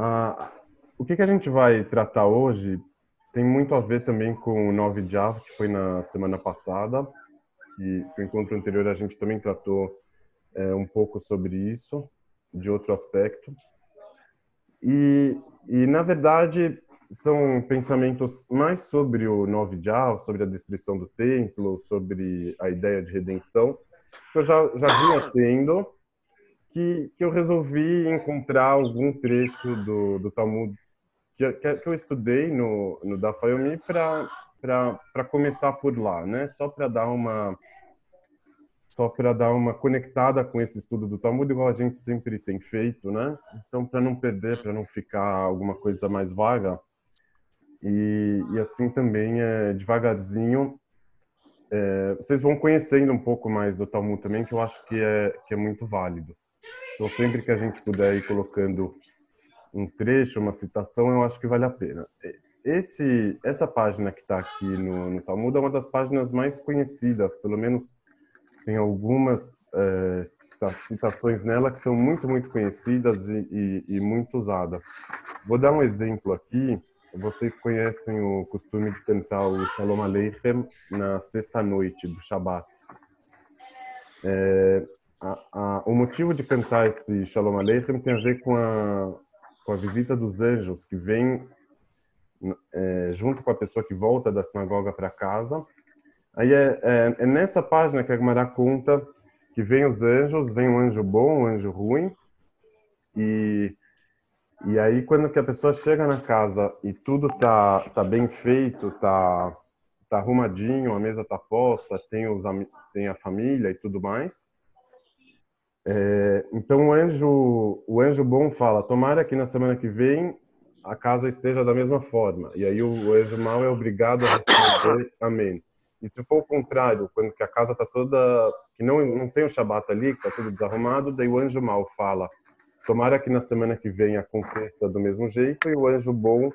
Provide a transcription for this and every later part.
Ah, o que, que a gente vai tratar hoje tem muito a ver também com o 9 de Av, que foi na semana passada, e no encontro anterior a gente também tratou é, um pouco sobre isso, de outro aspecto. E, e na verdade, são pensamentos mais sobre o 9 de Av, sobre a destruição do templo, sobre a ideia de redenção, que eu já, já vinha tendo, que, que eu resolvi encontrar algum trecho do, do Talmud que, que eu estudei no, no da Fayomi para começar por lá, né? Só para dar uma só para dar uma conectada com esse estudo do Talmud, igual a gente sempre tem feito, né? Então, para não perder, para não ficar alguma coisa mais vaga, e, e assim também, é, devagarzinho, é, vocês vão conhecendo um pouco mais do Talmud também, que eu acho que é, que é muito válido. Então, sempre que a gente puder ir colocando um trecho, uma citação, eu acho que vale a pena. Esse, essa página que está aqui no, no, Talmud é uma das páginas mais conhecidas, pelo menos tem algumas é, citações nela que são muito, muito conhecidas e, e, e, muito usadas. Vou dar um exemplo aqui. Vocês conhecem o costume de cantar o Shalom Aleichem na sexta-noite do Shabat. É, o motivo de cantar esse Shalom Aleichem tem a ver com a, com a visita dos anjos que vem é, junto com a pessoa que volta da sinagoga para casa. Aí é, é, é, nessa página que a Gemara conta que vem os anjos, vem um anjo bom, um anjo ruim, e e aí quando que a pessoa chega na casa e tudo tá tá bem feito, tá tá arrumadinho, a mesa tá posta, tem os tem a família e tudo mais, é, então o anjo, o anjo bom fala: tomara que na semana que vem a casa esteja da mesma forma. E aí o, o anjo mau é obrigado a responder amém. E se for o contrário, quando que a casa está toda que não não tem o Shabat ali, que está tudo desarrumado, daí o anjo mau fala: tomara que na semana que vem aconteça do mesmo jeito. E o anjo bom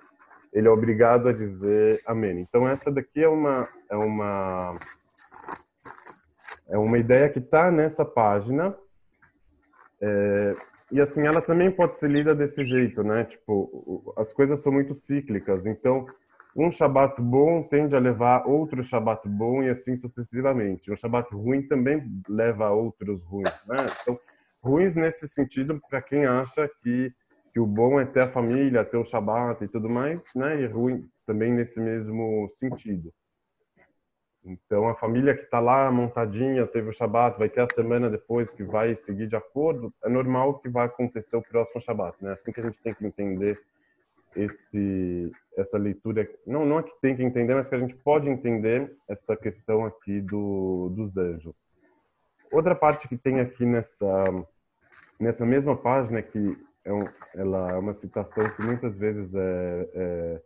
ele é obrigado a dizer amém. Então essa daqui é uma é uma é uma ideia que está nessa página é, e assim, ela também pode ser lida desse jeito, né? Tipo, as coisas são muito cíclicas. Então, um Shabat bom tende a levar outro Shabat bom e assim sucessivamente. Um Shabat ruim também leva a outros ruins, né? Então, ruins nesse sentido para quem acha que, que o bom é ter a família, ter o Shabat e tudo mais, né? E ruim também nesse mesmo sentido. Então, a família que está lá montadinha, teve o Shabat, vai ter a semana depois que vai seguir de acordo, é normal que vai acontecer o próximo Shabat, né? Assim que a gente tem que entender esse essa leitura, não não é que tem que entender, mas que a gente pode entender essa questão aqui do dos anjos. Outra parte que tem aqui nessa nessa mesma página que é um, ela é uma citação que muitas vezes é, é,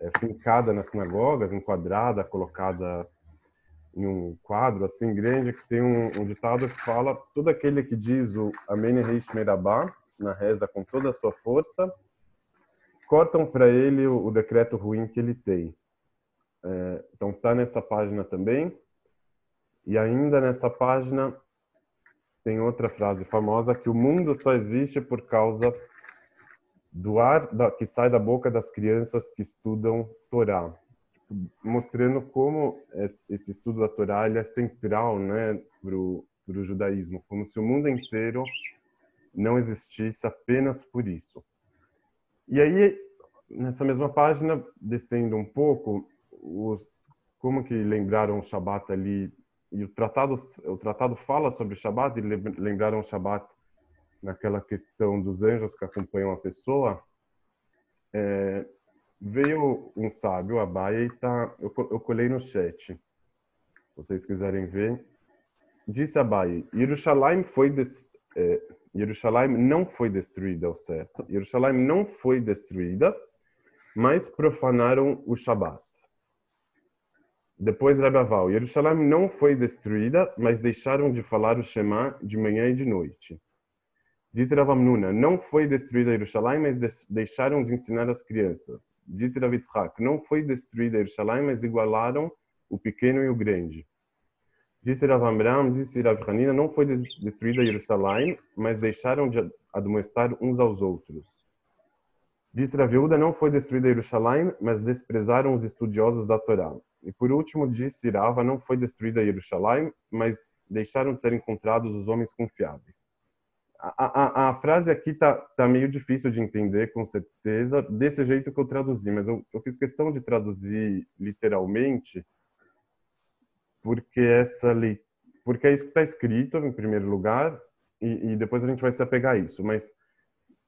é fincada nas sinagogas, enquadrada, colocada em um quadro assim grande que tem um, um ditado que fala todo aquele que diz o Amém Reish Merabá na reza com toda a sua força cortam para ele o, o, decreto ruim que ele tem. É, então tá nessa página também. E ainda nessa página tem outra frase famosa que o mundo só existe por causa do ar da, que sai da boca das crianças que estudam Torá mostrando como esse estudo da Torá é central né, para o judaísmo, como se o mundo inteiro não existisse apenas por isso. E aí, nessa mesma página, descendo um pouco, os, como que lembraram o Shabat ali, e o tratado, o tratado fala sobre o Shabat, e lembraram o Shabat naquela questão dos anjos que acompanham a pessoa, é, Veio um sábio, Abaia, e tá, eu, eu colei no chat. Se vocês quiserem ver. Disse Abaia, Jerusalém foi des, é, Jerusalém não foi destruída ao certo. Jerusalém não foi destruída, mas profanaram o Shabat. Depois Rabaval, Jerusalém não foi destruída, mas deixaram de falar o Shema de manhã e de noite. Disse Rav Amnuna, não foi destruída Jerusalém, mas deixaram de ensinar as crianças. Disse Rav Yitzhak, não foi destruída Jerusalém, mas igualaram o pequeno e o grande. Disse Rav Amram, disse Rav não foi destruída Jerusalém, mas deixaram de admoestar uns aos outros. Disse Raviúda, não foi destruída Jerusalém, mas desprezaram os estudiosos da Torá. E por último, disse Rava, não foi destruída Jerusalém, mas deixaram de ser encontrados os homens confiáveis. A, a, a frase aqui tá, tá meio difícil de entender, com certeza, desse jeito que eu traduzi, mas eu, eu fiz questão de traduzir literalmente, porque essa porque é isso que está escrito, em primeiro lugar, e, e depois a gente vai se apegar a isso. Mas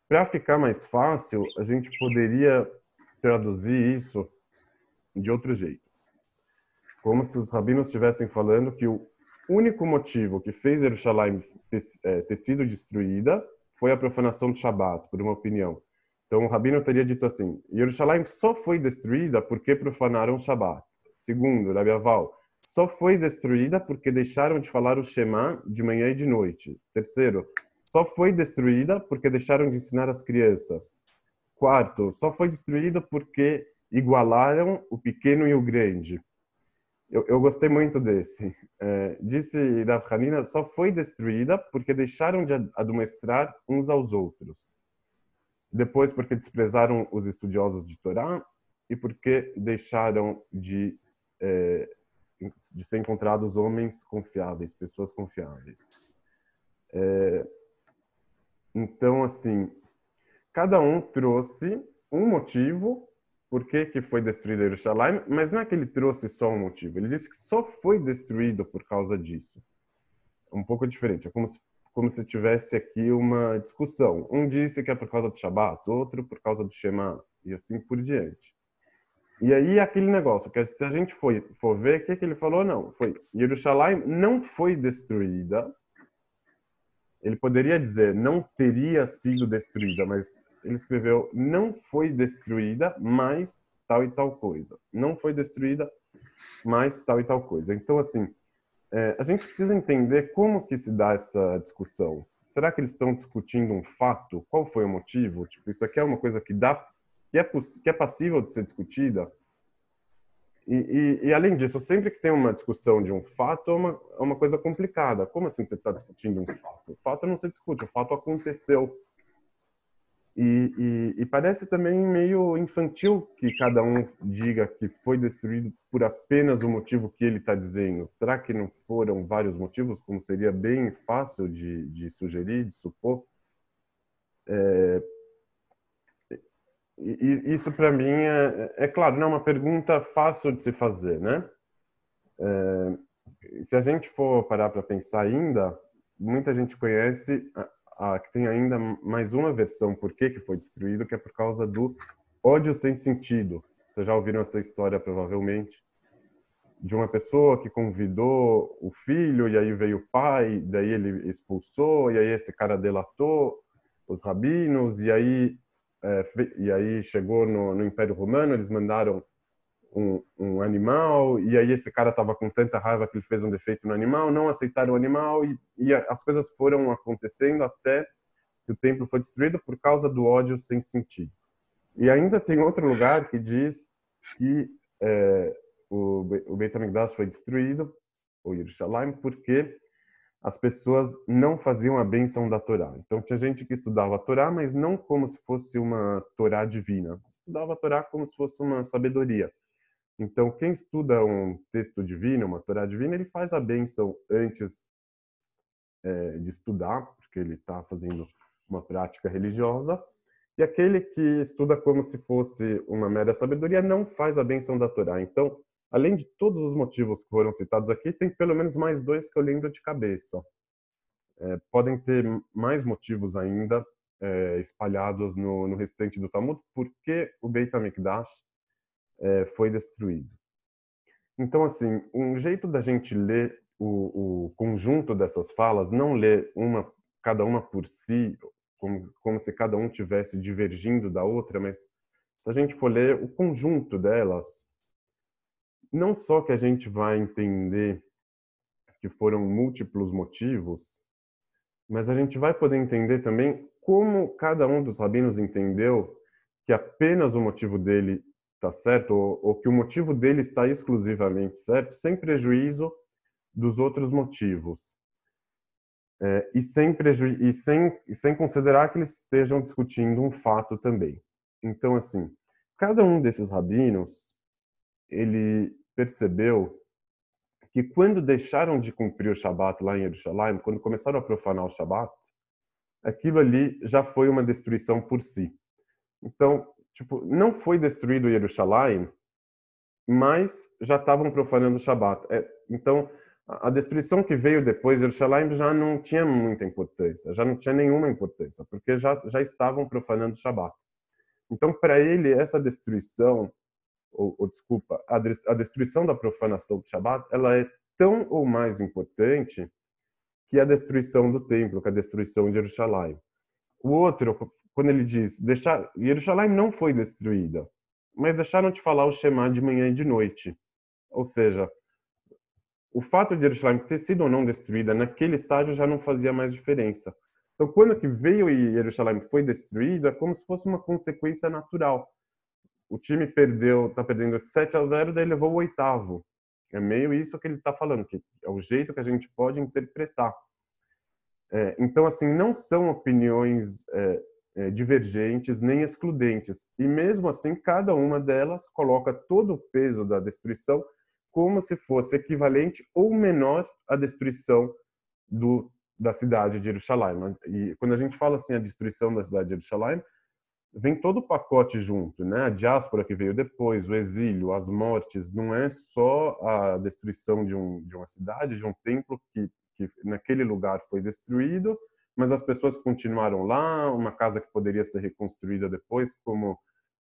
para ficar mais fácil, a gente poderia traduzir isso de outro jeito. Como se os rabinos estivessem falando que o único motivo que fez Jerusalém ter, é, ter sido destruída foi a profanação do Shabat, por uma opinião. Então o rabino teria dito assim: Jerusalém só foi destruída porque profanaram o Shabat. Segundo, Rabi Aval, só foi destruída porque deixaram de falar o Shema de manhã e de noite. Terceiro, só foi destruída porque deixaram de ensinar as crianças. Quarto, só foi destruída porque igualaram o pequeno e o grande. Eu, eu gostei muito desse. É, disse Rav Hanina, só foi destruída porque deixaram de admoestrar uns aos outros. Depois, porque desprezaram os estudiosos de Torá e porque deixaram de, é, de ser encontrados homens confiáveis, pessoas confiáveis. É, então, assim, cada um trouxe um motivo por que, que foi destruído Jerusalém, mas não é que ele trouxe só um motivo. Ele disse que só foi destruído por causa disso. Um pouco diferente. É como se, como se tivesse aqui uma discussão. Um disse que é por causa do Shabat, outro por causa do Shema, e assim por diante. E aí aquele negócio, que se a gente for, for ver, o que, que ele falou? Não, foi Jerusalém não foi destruída ele poderia dizer não teria sido destruída, mas ele escreveu não foi destruída, mas tal e tal coisa. Não foi destruída, mas tal e tal coisa. Então, assim, é, a gente precisa entender como que se dá essa discussão. Será que eles estão discutindo um fato? Qual foi o motivo? Tipo, isso aqui é uma coisa que dá, que é, que é passível de ser discutida? E, e, e, além disso, sempre que tem uma discussão de um fato, é uma, é uma coisa complicada. Como assim você está discutindo um fato? O fato não se discute, o fato aconteceu. E, e, parece também meio infantil que cada um diga que foi destruído por apenas o motivo que ele está dizendo. Será que não foram vários motivos, como seria bem fácil de, de sugerir, de supor? É, e isso para mim é, é, claro, não é uma pergunta fácil de se fazer, né? É, se a gente for parar para pensar ainda, muita gente conhece a, que tem ainda mais uma versão por que que foi destruído, que é por causa do ódio sem sentido. Vocês já ouviram essa história provavelmente de uma pessoa que convidou o filho e aí veio o pai, daí ele expulsou e aí esse cara delatou os rabinos e aí é, e aí chegou no, no, Império Romano, eles mandaram um, um animal, e aí esse cara estava com tanta raiva que ele fez um defeito no animal, não aceitaram o animal, e, e as coisas foram acontecendo até que o templo foi destruído por causa do ódio sem sentido. E ainda tem outro lugar que diz que é, o, o Beit HaMikdash foi destruído, o Yerushalayim, porque as pessoas não faziam a benção da Torá. Então tinha gente que estudava a Torá, mas não como se fosse uma Torá divina. Estudava a Torá como se fosse uma sabedoria. Então quem estuda um texto divino, uma Torá divina, ele faz a benção antes é, de estudar, porque ele está fazendo uma prática religiosa. E aquele que estuda como se fosse uma mera sabedoria não faz a benção da Torá. Então Além de todos os motivos que foram citados aqui, tem pelo menos mais dois que eu lembro de cabeça. É, podem ter mais motivos ainda é, espalhados no, no, restante do Talmud, porque o Beit HaMikdash é, foi destruído. Então, assim, um jeito da gente ler o, o, conjunto dessas falas, não ler uma, cada uma por si, como, como se cada um tivesse divergindo da outra, mas se a gente for ler o conjunto delas, não só que a gente vai entender que foram múltiplos motivos, mas a gente vai poder entender também como cada um dos rabinos entendeu que apenas o motivo dele está certo, ou, ou, que o motivo dele está exclusivamente certo, sem prejuízo dos outros motivos. É, e, sem preju e, sem, sem considerar que eles estejam discutindo um fato também. Então, assim, cada um desses rabinos, ele percebeu que quando deixaram de cumprir o Shabat lá em Jerusalém, quando começaram a profanar o Shabat, aquilo ali já foi uma destruição por si. Então, tipo, não foi destruído Jerusalém, mas já estavam profanando o Shabat. É, então, a destruição que veio depois de Jerusalém já não tinha muita importância, já não tinha nenhuma importância, porque já, já estavam profanando o Shabat. Então, para ele, essa destruição ou, ou desculpa, a, a destruição da profanação do Shabat, ela é tão ou mais importante que a destruição do templo, que a destruição de Jerusalém. O outro, quando ele diz, deixar, Jerusalém não foi destruída, mas deixaram de falar o Shema de manhã e de noite. Ou seja, o fato de Jerusalém ter sido ou não destruída naquele estágio já não fazia mais diferença. Então, quando que veio e Jerusalém foi destruída, é como se fosse uma consequência natural o time perdeu, tá perdendo de 7 a 0, daí levou o oitavo. É meio isso que ele está falando, que é o jeito que a gente pode interpretar. É, então, assim, não são opiniões é, divergentes nem excludentes. E mesmo assim, cada uma delas coloca todo o peso da destruição como se fosse equivalente ou menor à destruição do, da cidade de Jerusalém. E quando a gente fala assim a destruição da cidade de Jerusalém, vem todo o pacote junto, né? A diáspora que veio depois, o exílio, as mortes, não é só a destruição de, um, de uma cidade, de um templo que, que naquele lugar foi destruído, mas as pessoas continuaram lá, uma casa que poderia ser reconstruída depois, como,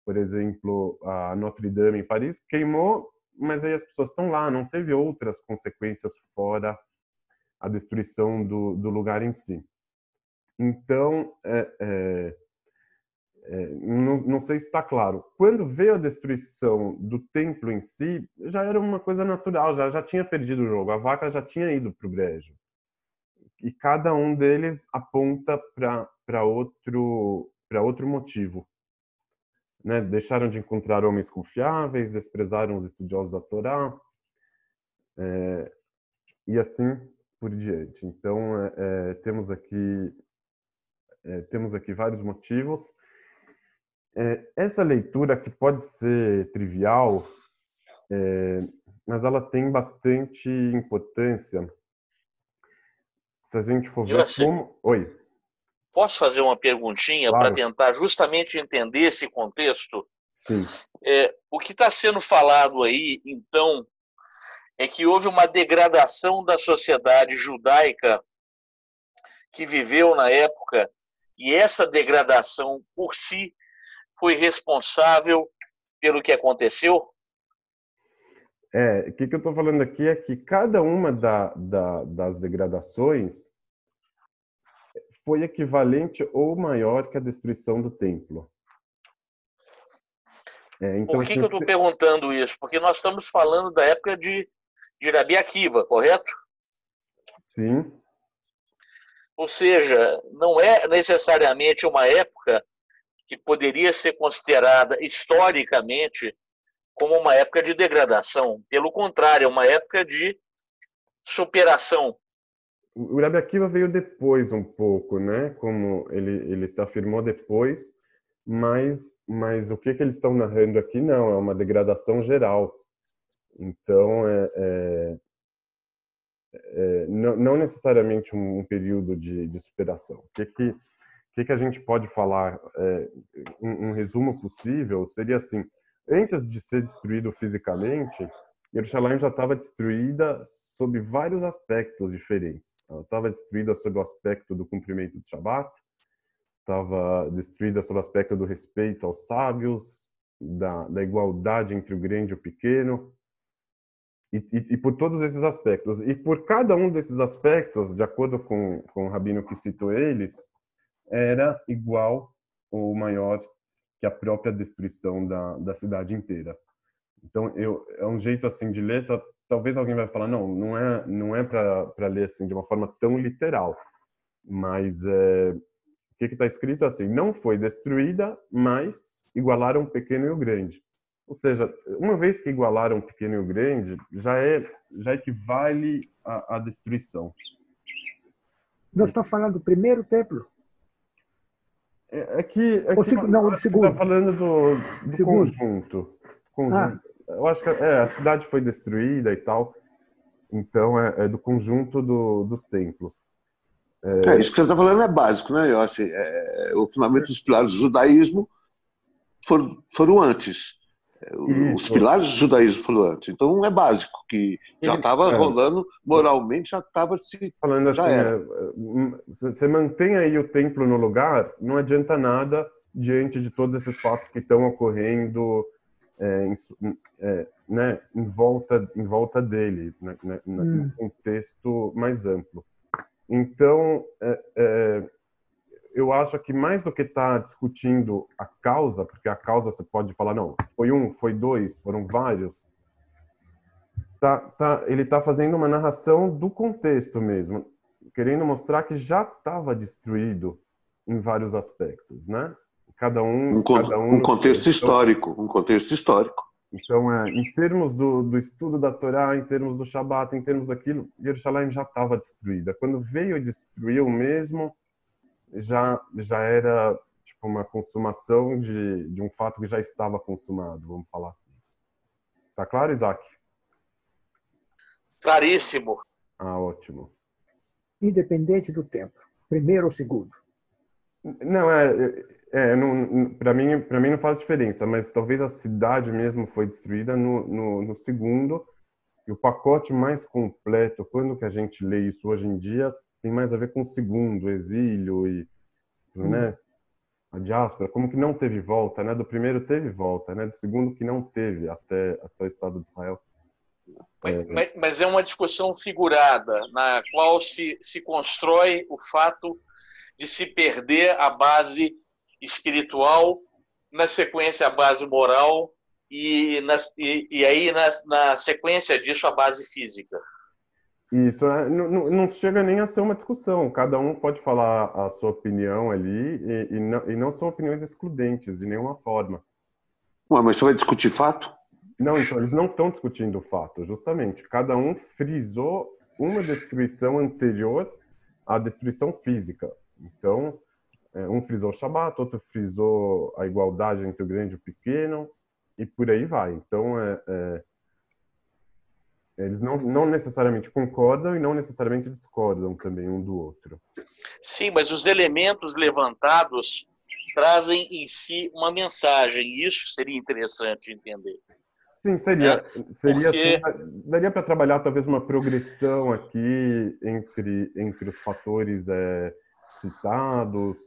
por exemplo, a Notre Dame em Paris, queimou, mas aí as pessoas estão lá, não teve outras consequências fora a destruição do, do lugar em si. Então, é, é é, não, não, sei se está claro. Quando veio a destruição do templo em si, já era uma coisa natural, já, já tinha perdido o jogo, a vaca já tinha ido para o brejo. E cada um deles aponta para outro, outro motivo. Né? Deixaram de encontrar homens confiáveis, desprezaram os estudiosos da Torá, é, e assim por diante. Então, é, é temos aqui é, temos aqui vários motivos é, essa leitura que pode ser trivial, é, mas ela tem bastante importância. Se a gente for ver como. Oi. Posso fazer uma perguntinha claro. para tentar justamente entender esse contexto? Sim. É, o que está sendo falado aí, então, é que houve uma degradação da sociedade judaica que viveu na época, e essa degradação por si foi responsável pelo que aconteceu? É, o que, que eu estou falando aqui é que cada uma da, da, das degradações foi equivalente ou maior que a destruição do templo. É, então, Por que, que eu estou perguntando isso? Porque nós estamos falando da época de, de Rabi Akiva, correto? Sim. Ou seja, não é necessariamente uma época que poderia ser considerada historicamente como uma época de degradação. Pelo contrário, é uma época de superação. O Urabi Akiva veio depois um pouco, né? Como ele, ele se afirmou depois, mas, mas o que, que eles estão narrando aqui não, é uma degradação geral. Então, é, é, é não, não, necessariamente um, período de, de superação. O que, que que, que a gente pode falar? É, um, um, resumo possível seria assim: antes de ser destruído fisicamente, Jerusalém já estava destruída sob vários aspectos diferentes. Ela estava destruída sob o aspecto do cumprimento do Shabat, estava destruída sob o aspecto do respeito aos sábios, da, da igualdade entre o grande e o pequeno, e, e, e, por todos esses aspectos. E por cada um desses aspectos, de acordo com, com o rabino que citou eles, era igual ou maior que a própria destruição da, da cidade inteira. Então, eu, é um jeito assim de ler, talvez alguém vai falar, não, não é, não é para ler assim de uma forma tão literal, mas é, o que está escrito assim, não foi destruída, mas igualaram o pequeno e o grande. Ou seja, uma vez que igualaram o pequeno e o grande, já é já equivale à, destruição. Nós estamos falando do primeiro templo. É, é que, é o que não, o segundo. Tá falando do, do conjunto. conjunto. Ah. Eu acho que é, a cidade foi destruída e tal. Então é, é do conjunto do, dos templos. É... isso que você está falando é básico, né? Eu acho é, o fundamento dos pilares do judaísmo foram, foram antes. Os Isso. pilares do judaísmo antes. Então é básico, que já estava é. rolando moralmente, já estava se. Falando assim, é, hum, você mantém aí o templo no lugar, não adianta nada diante de todos esses fatos que estão ocorrendo é, em, é, né, em, volta, em volta dele, né, né, hum. no contexto mais amplo. Então, é, é, eu acho que mais do que estar tá discutindo a causa, porque a causa você pode falar, não, foi um, foi dois, foram vários, tá, tá, ele está fazendo uma narração do contexto mesmo, querendo mostrar que já estava destruído em vários aspectos, né? Cada um, um, cada um, um contexto histórico, um contexto histórico. Então, é, em termos do, do, estudo da Torá, em termos do Shabat, em termos daquilo, Jerusalém já estava destruída. Quando veio destruir o mesmo, já já era tipo uma consumação de, de um fato que já estava consumado, vamos falar assim. Tá claro, Isaac? Claríssimo. Ah, ótimo. Independente do tempo, primeiro ou segundo. Não é, é não, para mim para mim não faz diferença, mas talvez a cidade mesmo foi destruída no, no, no segundo e o pacote mais completo, quando que a gente lê isso hoje em dia, tem mais a ver com o segundo, o exílio e hum. né, a diáspora, como que não teve volta, né? Do primeiro teve volta, né? Do segundo que não teve até, até o Estado de Israel. É, mas, mas, é uma discussão figurada, na qual se, se constrói o fato de se perder a base espiritual, na sequência a base moral e, na, e, e aí na, na sequência disso a base física. Isso, é, não, não, chega nem a ser uma discussão. Cada um pode falar a sua opinião ali e, e, não, e não, são opiniões excludentes de nenhuma forma. Ué, mas você vai discutir fato? Não, então eles não estão discutindo o fato, justamente. Cada um frisou uma destruição anterior à destruição física. Então, é, um frisou o Shabat, outro frisou a igualdade entre o grande e o pequeno, e por aí vai. Então, é, é eles não, não necessariamente concordam e não necessariamente discordam também um do outro. Sim, mas os elementos levantados trazem em si uma mensagem. Isso seria interessante entender. Sim, seria. É, seria porque... assim, daria para trabalhar talvez uma progressão aqui entre, entre os fatores é, citados,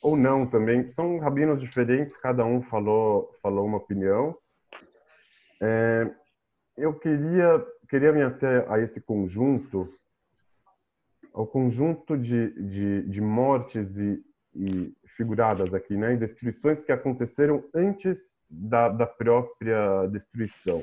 ou não também. São rabinos diferentes, cada um falou, falou uma opinião. É, eu queria queria me até a esse conjunto, ao conjunto de, de, de mortes e, e, figuradas aqui, né, e destruições que aconteceram antes da, da própria destruição.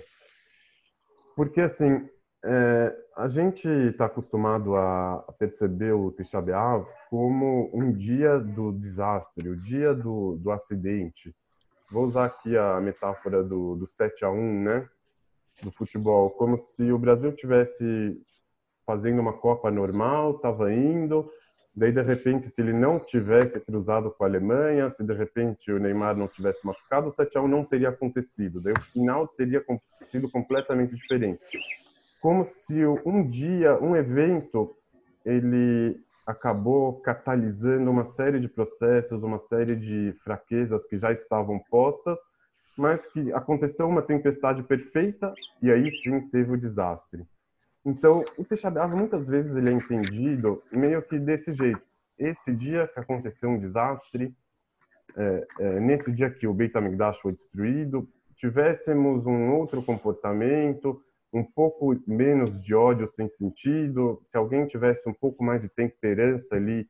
Porque, assim, é, a gente está acostumado a, perceber o Tisha B'Av como um dia do desastre, o dia do, do acidente. Vou usar aqui a metáfora do, do 7 a 1, né? Do futebol, como se o Brasil tivesse fazendo uma Copa normal, estava indo, daí de repente se ele não tivesse cruzado com a Alemanha, se de repente o Neymar não tivesse machucado, o 7 a 1 não teria acontecido, daí o final teria sido completamente diferente. Como se um dia, um evento, ele acabou catalisando uma série de processos, uma série de fraquezas que já estavam postas mas que aconteceu uma tempestade perfeita e aí sim teve o desastre. Então, o Teixeira muitas vezes ele é entendido meio que desse jeito. Esse dia que aconteceu um desastre, é, é, nesse dia que o Beit HaMikdash foi destruído, tivéssemos um outro comportamento, um pouco menos de ódio sem sentido, se alguém tivesse um pouco mais de temperança ali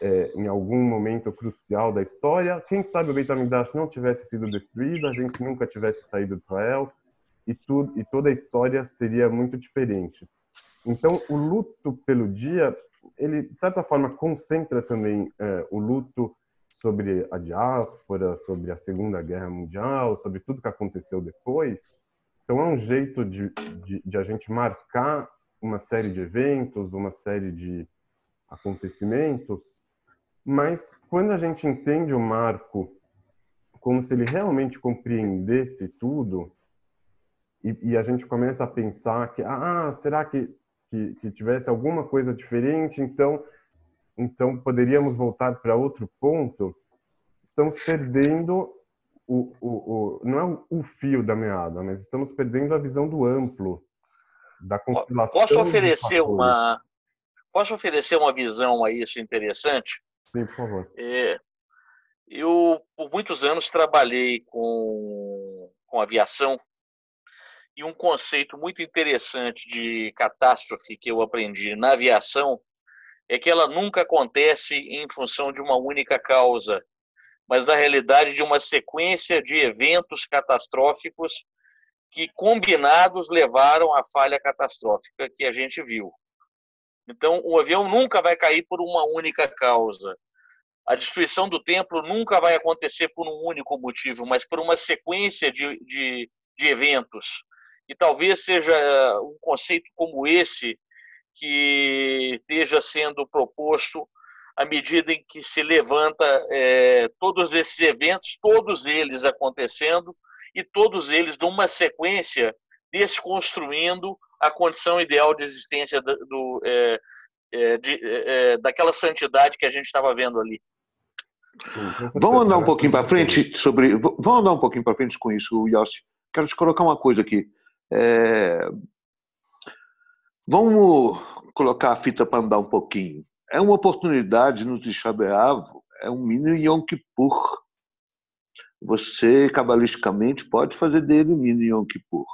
é, em algum momento crucial da história. Quem sabe o Beit HaMikdash não tivesse sido destruído, a gente nunca tivesse saído de Israel e, tudo, e toda a história seria muito diferente. Então, o luto pelo dia, ele, de certa forma, concentra também é, o luto sobre a diáspora, sobre a Segunda Guerra Mundial, sobre tudo que aconteceu depois. Então, é um jeito de, de, de a gente marcar uma série de eventos, uma série de acontecimentos Mas quando a gente entende o marco como se ele realmente compreendesse tudo, e, e a gente começa a pensar que, ah, será que, que, que tivesse alguma coisa diferente, então, então poderíamos voltar para outro ponto, estamos perdendo o, o, o, não é o fio da meada, mas estamos perdendo a visão do amplo, da constelação. Posso oferecer uma posso oferecer uma visão a isso interessante? Sim, por favor. É, eu por muitos anos trabalhei com com aviação e um conceito muito interessante de catástrofe que eu aprendi na aviação é que ela nunca acontece em função de uma única causa, mas na realidade de uma sequência de eventos catastróficos que combinados levaram à falha catastrófica que a gente viu. Então, o avião nunca vai cair por uma única causa. A destruição do templo nunca vai acontecer por um único motivo, mas por uma sequência de, de, de eventos. E talvez seja um conceito como esse que esteja sendo proposto à medida em que se levanta é, todos esses eventos, todos eles acontecendo e todos eles numa sequência desconstruindo a condição ideal de existência do, do é, é, de, é, é, daquela santidade que a gente estava vendo ali. vamos andar um pouquinho para frente sobre. Vamos andar um pouquinho para frente com isso, Yossi. Quero te colocar uma coisa aqui. É... Vamos colocar a fita para andar um pouquinho. É uma oportunidade no Tisha é um mini Yom Kippur. Você, cabalisticamente, pode fazer dele um mini Yom Kippur.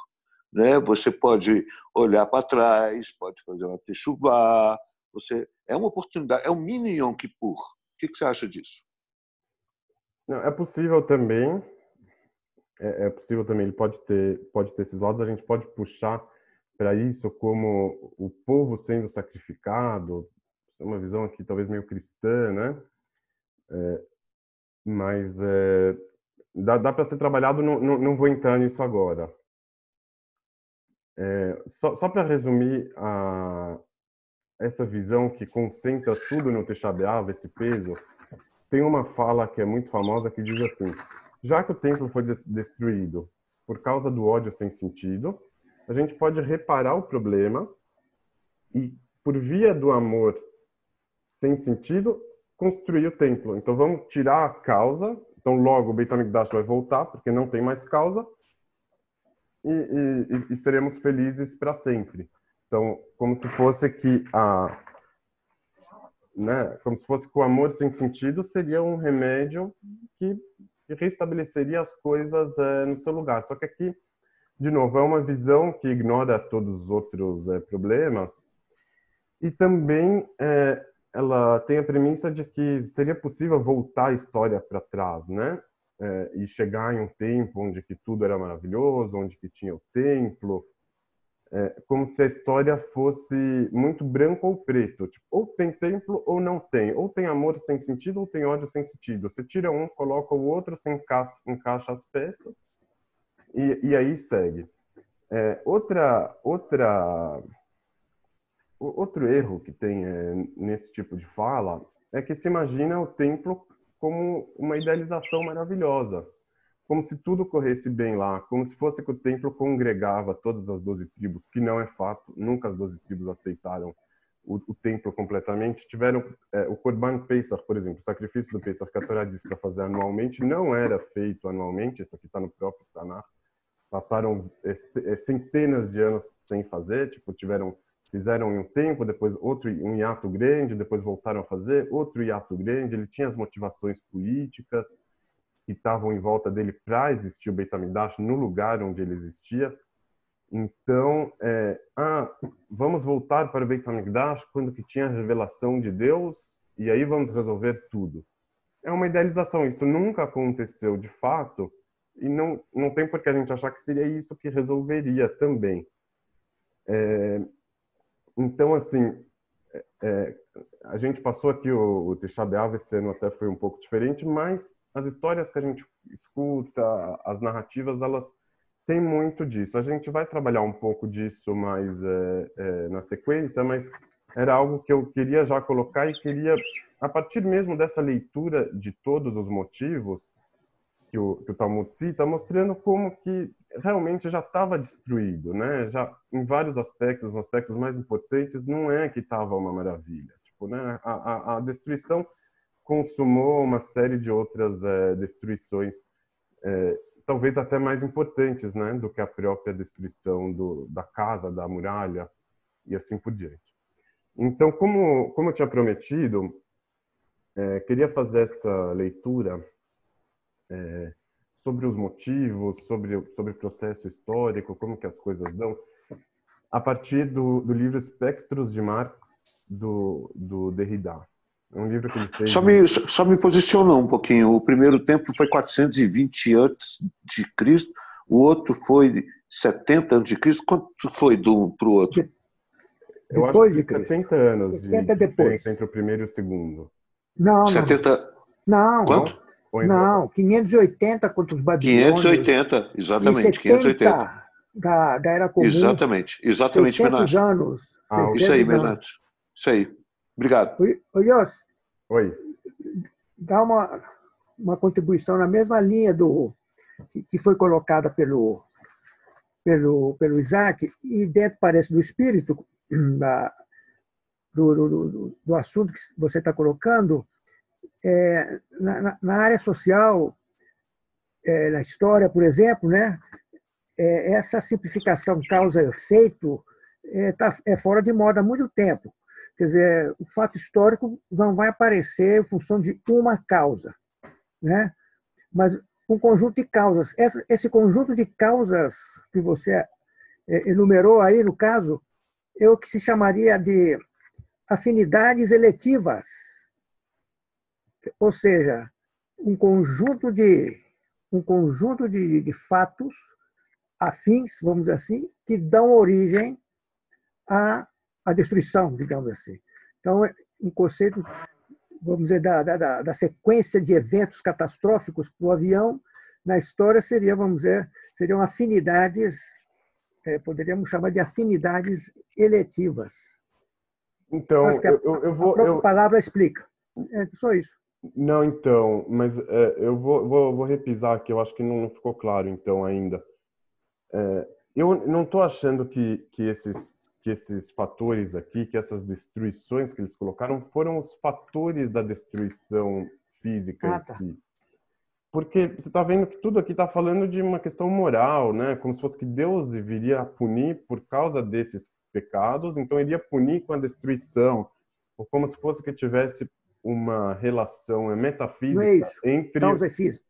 Né? Você pode olhar para trás, pode fazer uma techuvá. Você... É uma oportunidade, é um mini Yom Kippur. O que, que você acha disso? Não, é possível também é, é, possível também, ele pode ter, pode ter esses lados, a gente pode puxar para isso como o povo sendo sacrificado, é uma visão aqui talvez meio cristã, né? É, mas é, dá, dá para ser trabalhado, não, não, não, vou entrar nisso agora. É, só só para resumir a, essa visão que concentra tudo no Texá esse peso, tem uma fala que é muito famosa que diz assim: já que o templo foi destruído por causa do ódio sem sentido, a gente pode reparar o problema e, por via do amor sem sentido, construir o templo. Então vamos tirar a causa. Então logo o Beit HaMikdash vai voltar, porque não tem mais causa. E, e, e seremos felizes para sempre. Então, como se fosse que a né, como se fosse que o amor sem sentido seria um remédio que restabeleceria as coisas é, no seu lugar. Só que aqui, de novo, é uma visão que ignora todos os outros é, problemas e também é, ela tem a premissa de que seria possível voltar a história para trás, né? E chegar em um tempo onde que tudo era maravilhoso, onde que tinha o templo, é, como se a história fosse muito branco ou preto. Tipo, ou tem templo ou não tem. Ou tem amor sem sentido ou tem ódio sem sentido. Você tira um, coloca o outro, você encaixa, encaixa as peças e, e aí segue. É, outra, outra, outro erro que tem é, nesse tipo de fala é que se imagina o templo como uma idealização maravilhosa como se tudo corresse bem lá, como se fosse que o templo congregava todas as doze tribos, que não é fato, nunca as doze tribos aceitaram o, o templo completamente. Tiveram é, o Korban Pesach, por exemplo, o sacrifício do Pesach que a Torá diz para fazer anualmente, não era feito anualmente, isso aqui está no próprio Tanakh. Passaram é, é, centenas de anos sem fazer, tipo, tiveram fizeram em um tempo, depois outro um hiato grande, depois voltaram a fazer outro hiato grande. Ele tinha as motivações políticas, que estavam em volta dele para existir o Beit HaMikdash no lugar onde ele existia. Então, é, ah, vamos voltar para o Beit HaMikdash quando que tinha a revelação de Deus e aí vamos resolver tudo. É uma idealização, isso nunca aconteceu de fato e não, não tem por que a gente achar que seria isso que resolveria também. É, então, assim, é, é a gente passou aqui o, o Tisha B'Av esse ano até foi um pouco diferente, mas as histórias que a gente escuta, as narrativas, elas têm muito disso. A gente vai trabalhar um pouco disso mais é, é, na sequência, mas era algo que eu queria já colocar e queria, a partir mesmo dessa leitura de todos os motivos que o, que o Talmud cita, mostrando como que realmente já estava destruído, né? Já em vários aspectos, os aspectos mais importantes, não é que estava uma maravilha. Tipo, né? A, a, a, destruição consumou uma série de outras é, destruições, é, talvez até mais importantes, né? Do que a própria destruição do, da casa, da muralha e assim por diante. Então, como, como eu tinha prometido, é, queria fazer essa leitura sobre os motivos, sobre, sobre o processo histórico, como que as coisas dão, a partir do, do livro Espectros de Marx, do, do Derrida. É um livro que ele fez... Só me, só me posicionou um pouquinho. O primeiro tempo foi 420 antes de Cristo, o outro foi 70 antes de Cristo. Quanto foi de um para o outro? Eu depois de Cristo. 70 anos 70 de depois. entre o primeiro e o segundo. Não, não. 70... Não. Quanto? Não, 580 contra os babilônios. 580, exatamente. 580 da, da Era Comum. Exatamente, exatamente, 600 anos. Ah, isso aí, Menate. Isso aí. Obrigado. Oi, Yos. Oi. Dá uma, uma contribuição na mesma linha do que, que foi colocada pelo, pelo, pelo Isaac, e dentro, parece, do espírito da, do, do, do, do assunto que você está colocando, é, na, na, área social, é, na história, por exemplo, né, é, essa simplificação causa-efeito é, tá, é fora de moda há muito tempo. Quer dizer, o fato histórico não vai aparecer em função de uma causa, né? mas um conjunto de causas. Esse conjunto de causas que você é, enumerou aí, no caso, é o que se chamaria de afinidades eletivas ou seja, um conjunto de um conjunto de, de fatos afins, vamos dizer assim, que dão origem à, à destruição, digamos assim. Então, é um conceito, vamos dizer, da, da, da sequência de eventos catastróficos para o avião na história seria, vamos dizer, seriam afinidades, é, poderíamos chamar de afinidades eletivas. Então, a, eu, eu, vou. A própria eu... palavra explica. É só isso. Não, então, mas é, eu vou, vou, vou repisar que eu acho que não ficou claro, então, ainda. É, eu não estou achando que, que, esses, que esses fatores aqui, que essas destruições que eles colocaram, foram os fatores da destruição física ah, tá. aqui. Porque você está vendo que tudo aqui está falando de uma questão moral, né? Como se fosse que Deus viria a punir por causa desses pecados, então iria punir com a destruição, ou como se fosse que tivesse uma relação é metafísica é entre causa e física.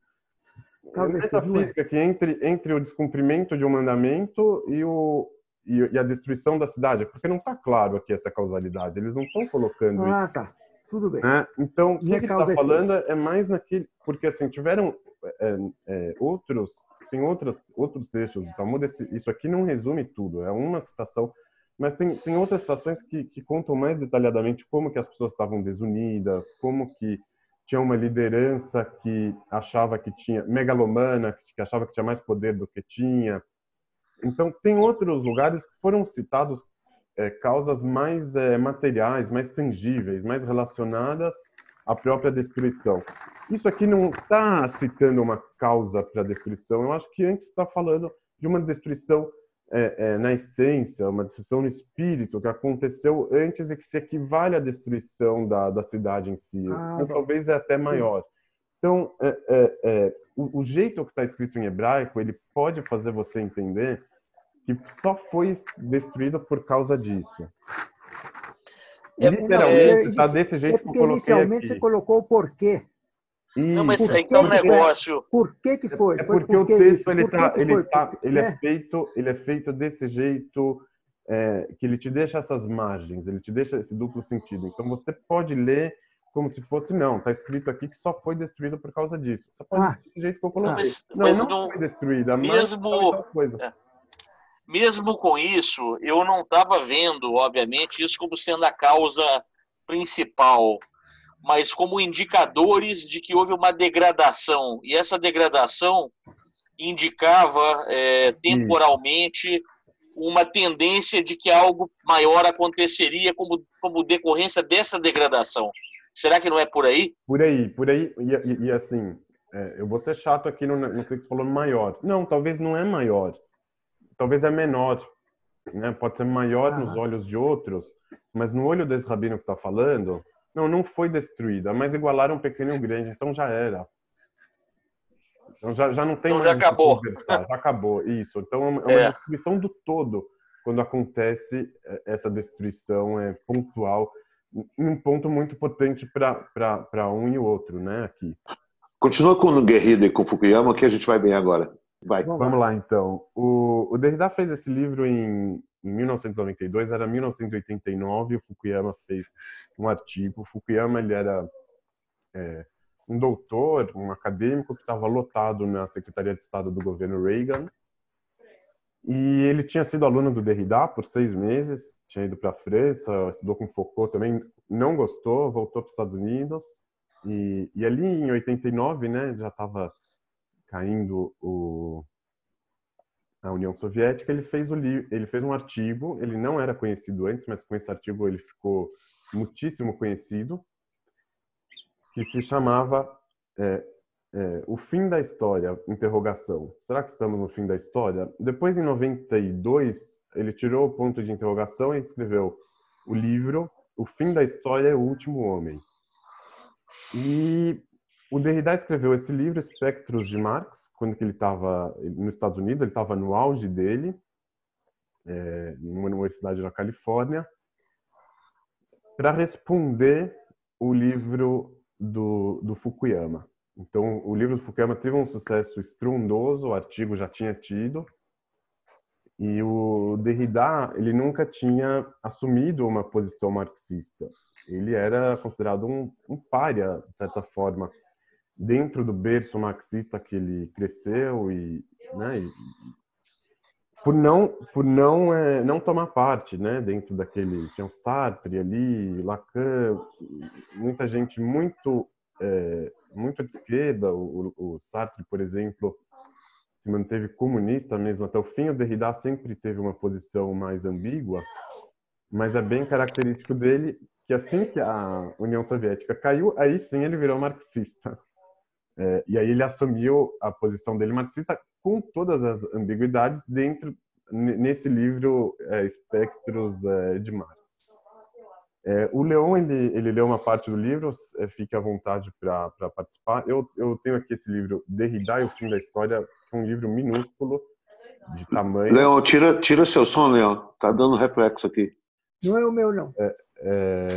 Causa é metafísica que entre entre o descumprimento de um mandamento e o e, e a destruição da cidade, porque não está claro aqui essa causalidade. Eles não estão colocando ah, isso. tá. Tudo bem. Né? Então, o que ele está falando é mais naquele, porque assim tiveram é, é, outros tem outros outros textos do Talmud. Isso aqui não resume tudo. É uma citação mas tem, tem outras situações que, que contam mais detalhadamente como que as pessoas estavam desunidas, como que tinha uma liderança que achava que tinha megalomana, que achava que tinha mais poder do que tinha. Então tem outros lugares que foram citados é, causas mais é, materiais, mais tangíveis, mais relacionadas à própria destruição. Isso aqui não está citando uma causa para a destruição. Eu acho que antes está falando de uma destruição é, é, na essência, uma destruição no espírito que aconteceu antes e que se equivale à destruição da, da cidade em si. Ah, ou talvez é até maior. Então, é, é, é, o, o, jeito que está escrito em hebraico, ele pode fazer você entender que só foi destruído por causa disso. É, Literalmente, está desse jeito que eu coloquei Inicialmente aqui. você colocou o porquê. Não, mas então o negócio. Por que que foi? É porque foi o texto ele tá, ele tá, ele é. é feito, ele é feito desse jeito é, que ele te deixa essas margens, ele te deixa esse duplo sentido. Então você pode ler como se fosse não, está escrito aqui que só foi destruído por causa disso. Você pode ah. desse jeito que eu coloquei. Mas, não, mas não, não foi destruída, mesmo mas coisa. É. Mesmo com isso, eu não estava vendo, obviamente, isso como sendo a causa principal mas como indicadores de que houve uma degradação. E essa degradação indicava é, temporalmente uma tendência de que algo maior aconteceria como, como decorrência dessa degradação. Será que não é por aí? Por aí, por aí. E, e, e assim, é, eu vou ser chato aqui no, no que você falou maior. Não, talvez não é maior. Talvez é menor. Né? Pode ser maior ah. nos olhos de outros, mas no olho desse rabino que está falando, não, não foi destruída, mas igualaram um pequeno e um grande, então já era. Então já, já não tem então mais já acabou. já acabou, isso. Então é uma é. destruição do todo quando acontece é, essa destruição é pontual, um ponto muito potente para um e o outro, né, aqui. Continua com o Guerrida e com Fukuyama, que a gente vai bem agora. Vai. Vamos lá, então. O, o Derrida fez esse livro em, em 1992, era 1989, o Fukuyama fez um artigo. O Fukuyama ele era é, um doutor, um acadêmico que estava lotado na Secretaria de Estado do governo Reagan. E ele tinha sido aluno do Derrida por seis meses, tinha ido para a França, estudou com Foucault também, não gostou, voltou para os Estados Unidos. E, e ali em 89, né, já estava caindo o, a União Soviética, ele fez, o, ele fez um artigo, ele não era conhecido antes, mas com esse artigo ele ficou muitíssimo conhecido, que se chamava é, é, O Fim da História, interrogação. Será que estamos no fim da história? Depois, em 92, ele tirou o ponto de interrogação e escreveu o livro O Fim da História é o Último Homem. E o Derrida escreveu esse livro, Espectros de Marx, quando ele estava nos Estados Unidos, ele estava no auge dele, é, numa universidade da Califórnia, para responder o livro do, do Fukuyama. Então, o livro do Fukuyama teve um sucesso estrondoso, o artigo já tinha tido, e o Derrida, ele nunca tinha assumido uma posição marxista. Ele era considerado um, um de certa forma, dentro do berço marxista que ele cresceu e, né, e por não por não é, não tomar parte, né, dentro daquele tinha o Sartre ali, Lacan, muita gente muito é, muito de esquerda, o, o, Sartre, por exemplo, se manteve comunista mesmo até o fim, o Derrida sempre teve uma posição mais ambígua, mas é bem característico dele que assim que a União Soviética caiu, aí sim ele virou marxista. É, e aí ele assumiu a posição dele marxista com todas as ambiguidades dentro nesse livro é, Espectros é, de Marx. É, o Leon ele, ele leu uma parte do livro, é, fique à vontade para participar. Eu, eu tenho aqui esse livro Derrida e o fim da história, que é um livro minúsculo de tamanho. Leon, tira tira seu som, Leon. Tá dando reflexo aqui. Não é o meu não. É, é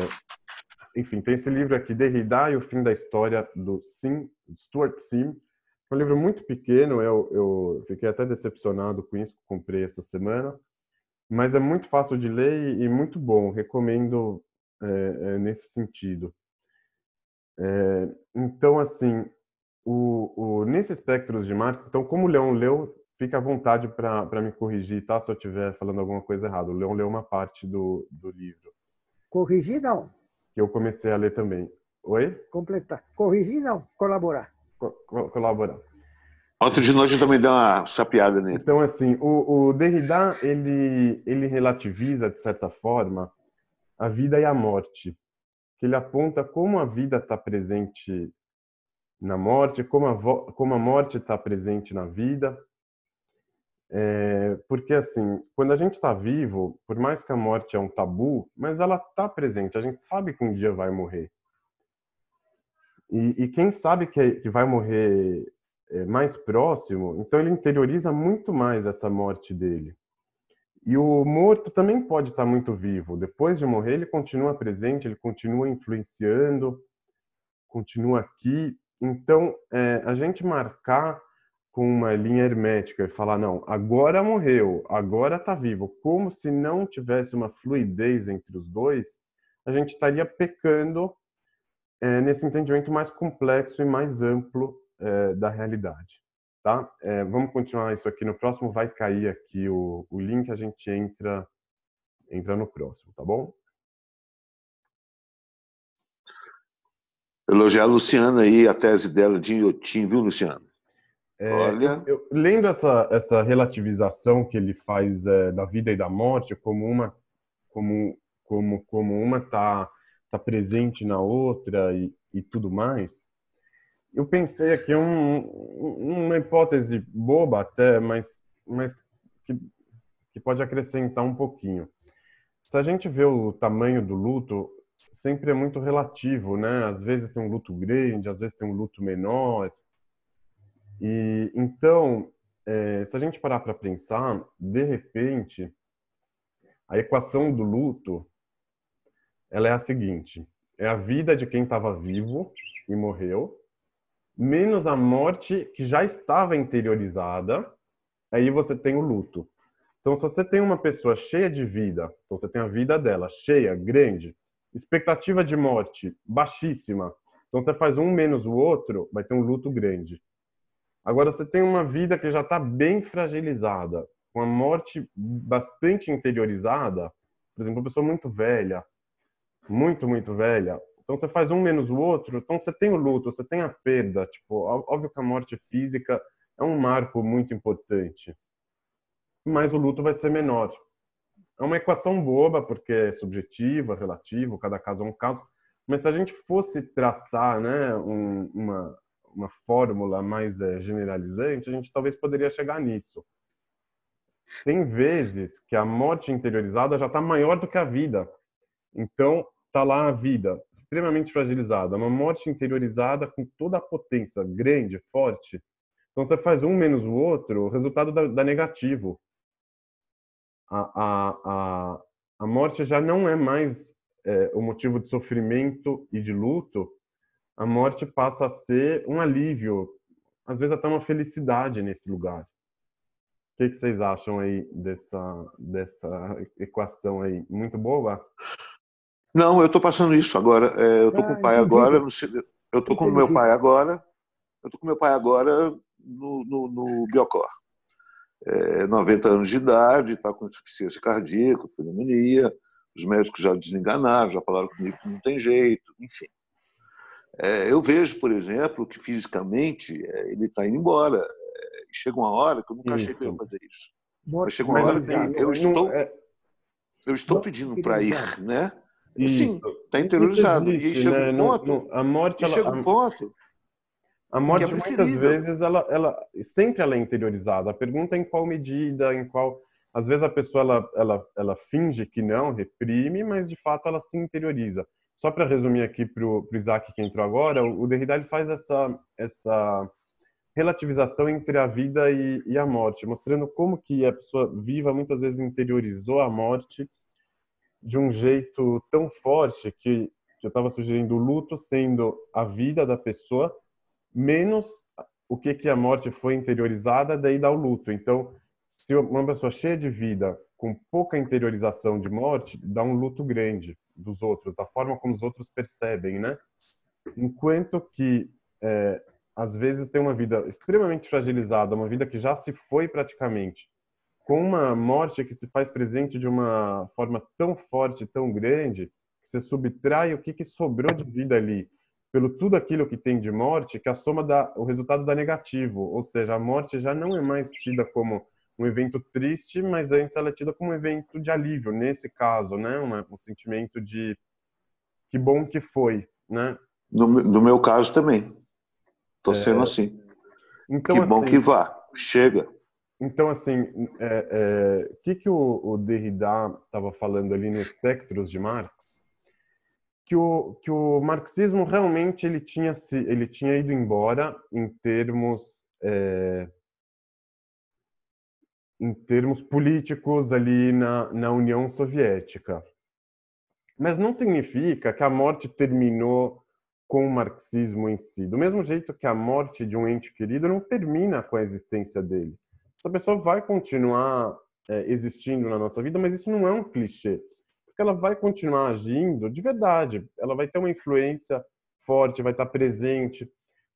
enfim, tem esse livro aqui, Derrida e o Fim da História, do Sim, Stuart Sim. É um livro muito pequeno, eu, eu fiquei até decepcionado com isso, comprei essa semana, mas é muito fácil de ler e, muito bom, recomendo é, é, nesse sentido. É, então, assim, o, o, nesse espectros de Marx, então, como o Leão leu, fica à vontade para me corrigir, tá? Se eu estiver falando alguma coisa errada. O Leão leu uma parte do, do livro. Corrigir, não que eu comecei a ler também. Oi? Completar. Corrigir não, colaborar. Co colaborar. Ontem de noite eu também deu uma sapiada nele. Então, assim, o, o Derrida, ele, ele relativiza, de certa forma, a vida e a morte. Que ele aponta como a vida está presente na morte, como a, como a morte está presente na vida, é, porque, assim, quando a gente está vivo, por mais que a morte é um tabu, mas ela está presente, a gente sabe que um dia vai morrer. E, e quem sabe que, que vai morrer é, mais próximo, então ele interioriza muito mais essa morte dele. E o morto também pode estar tá muito vivo. Depois de morrer, ele continua presente, ele continua influenciando, continua aqui. Então, é, a gente marcar com uma linha hermética e falar, não, agora morreu, agora está vivo, como se não tivesse uma fluidez entre os dois, a gente estaria pecando é, nesse entendimento mais complexo e mais amplo é, da realidade. Tá? É, vamos continuar isso aqui no próximo, vai cair aqui o, o link, a gente entra, entra no próximo, tá bom? Elogiar a Luciana aí, a tese dela de Inhotim, viu, Luciana? É, Olha. Eu, lendo essa, essa relativização que ele faz é, da vida e da morte como uma como como como uma tá tá presente na outra e, e tudo mais eu pensei aqui um, uma hipótese boba até mas mas que, que pode acrescentar um pouquinho se a gente vê o tamanho do luto sempre é muito relativo né às vezes tem um luto grande às vezes tem um luto menor e então, é, se a gente parar para pensar, de repente, a equação do luto ela é a seguinte: é a vida de quem estava vivo e morreu, menos a morte que já estava interiorizada, aí você tem o luto. Então, se você tem uma pessoa cheia de vida, então você tem a vida dela cheia, grande, expectativa de morte baixíssima, então você faz um menos o outro, vai ter um luto grande. Agora, você tem uma vida que já está bem fragilizada, com a morte bastante interiorizada, por exemplo, uma pessoa muito velha, muito, muito velha, então você faz um menos o outro, então você tem o luto, você tem a perda, tipo, óbvio que a morte física é um marco muito importante, mas o luto vai ser menor. É uma equação boba, porque é subjetiva, relativo, cada caso é um caso, mas se a gente fosse traçar né, um, uma, uma fórmula mais é, generalizante, a gente talvez poderia chegar nisso. Tem vezes que a morte interiorizada já está maior do que a vida. Então, está lá a vida extremamente fragilizada, uma morte interiorizada com toda a potência, grande, forte. Então, você faz um menos o outro, o resultado dá, dá negativo. A, a, a, a morte já não é mais é, o motivo de sofrimento e de luto, a morte passa a ser um alívio, às vezes até uma felicidade nesse lugar. O que, que vocês acham aí dessa, dessa equação aí? Muito boa? Não, eu estou passando isso agora. É, eu estou ah, com o pai entendi. agora. Eu estou com o meu pai agora. Eu estou com meu pai agora no, no, no Biocor. É, 90 anos de idade, está com insuficiência cardíaca, pneumonia. Os médicos já desenganaram, já falaram comigo que não tem jeito, enfim. É, eu vejo, por exemplo, que fisicamente é, ele está indo embora. É, chega uma hora que eu nunca achei que eu ia fazer isso. Mas chega uma hora que eu estou, eu estou pedindo para ir, né? E sim, está interiorizado. E chega né? um ponto. No, no, a morte, ela, chega um ponto. A morte é muitas vezes ela, ela sempre ela é interiorizada. A pergunta é em qual medida, em qual às vezes a pessoa ela, ela, ela finge que não, reprime, mas de fato ela se interioriza só para resumir aqui para o Isaac que entrou agora, o Derrida ele faz essa, essa relativização entre a vida e, e, a morte, mostrando como que a pessoa viva muitas vezes interiorizou a morte de um jeito tão forte que eu estava sugerindo o luto sendo a vida da pessoa menos o que que a morte foi interiorizada, daí dá o luto. Então, se uma pessoa cheia de vida, com pouca interiorização de morte, dá um luto grande dos outros, da forma como os outros percebem, né? Enquanto que é, às vezes tem uma vida extremamente fragilizada, uma vida que já se foi praticamente, com uma morte que se faz presente de uma forma tão forte, tão grande, que você subtrai o que, que sobrou de vida ali, pelo tudo aquilo que tem de morte, que a soma dá o resultado dá negativo, ou seja, a morte já não é mais tida como um evento triste, mas antes ela é tida como um evento de alívio, nesse caso, né? Uma, um sentimento de que bom que foi, né? No, no meu caso também. Tô é... sendo assim. Então, que bom assim, que vá. Chega. Então, assim, o é, é, que, que o, o Derrida estava falando ali no Espectros de Marx? Que o, que o marxismo realmente ele tinha, se, ele tinha ido embora em termos é, em termos políticos ali na, na União Soviética. Mas não significa que a morte terminou com o marxismo em si. Do mesmo jeito que a morte de um ente querido não termina com a existência dele. Essa pessoa vai continuar é, existindo na nossa vida, mas isso não é um clichê. Porque ela vai continuar agindo de verdade. Ela vai ter uma influência forte, vai estar presente.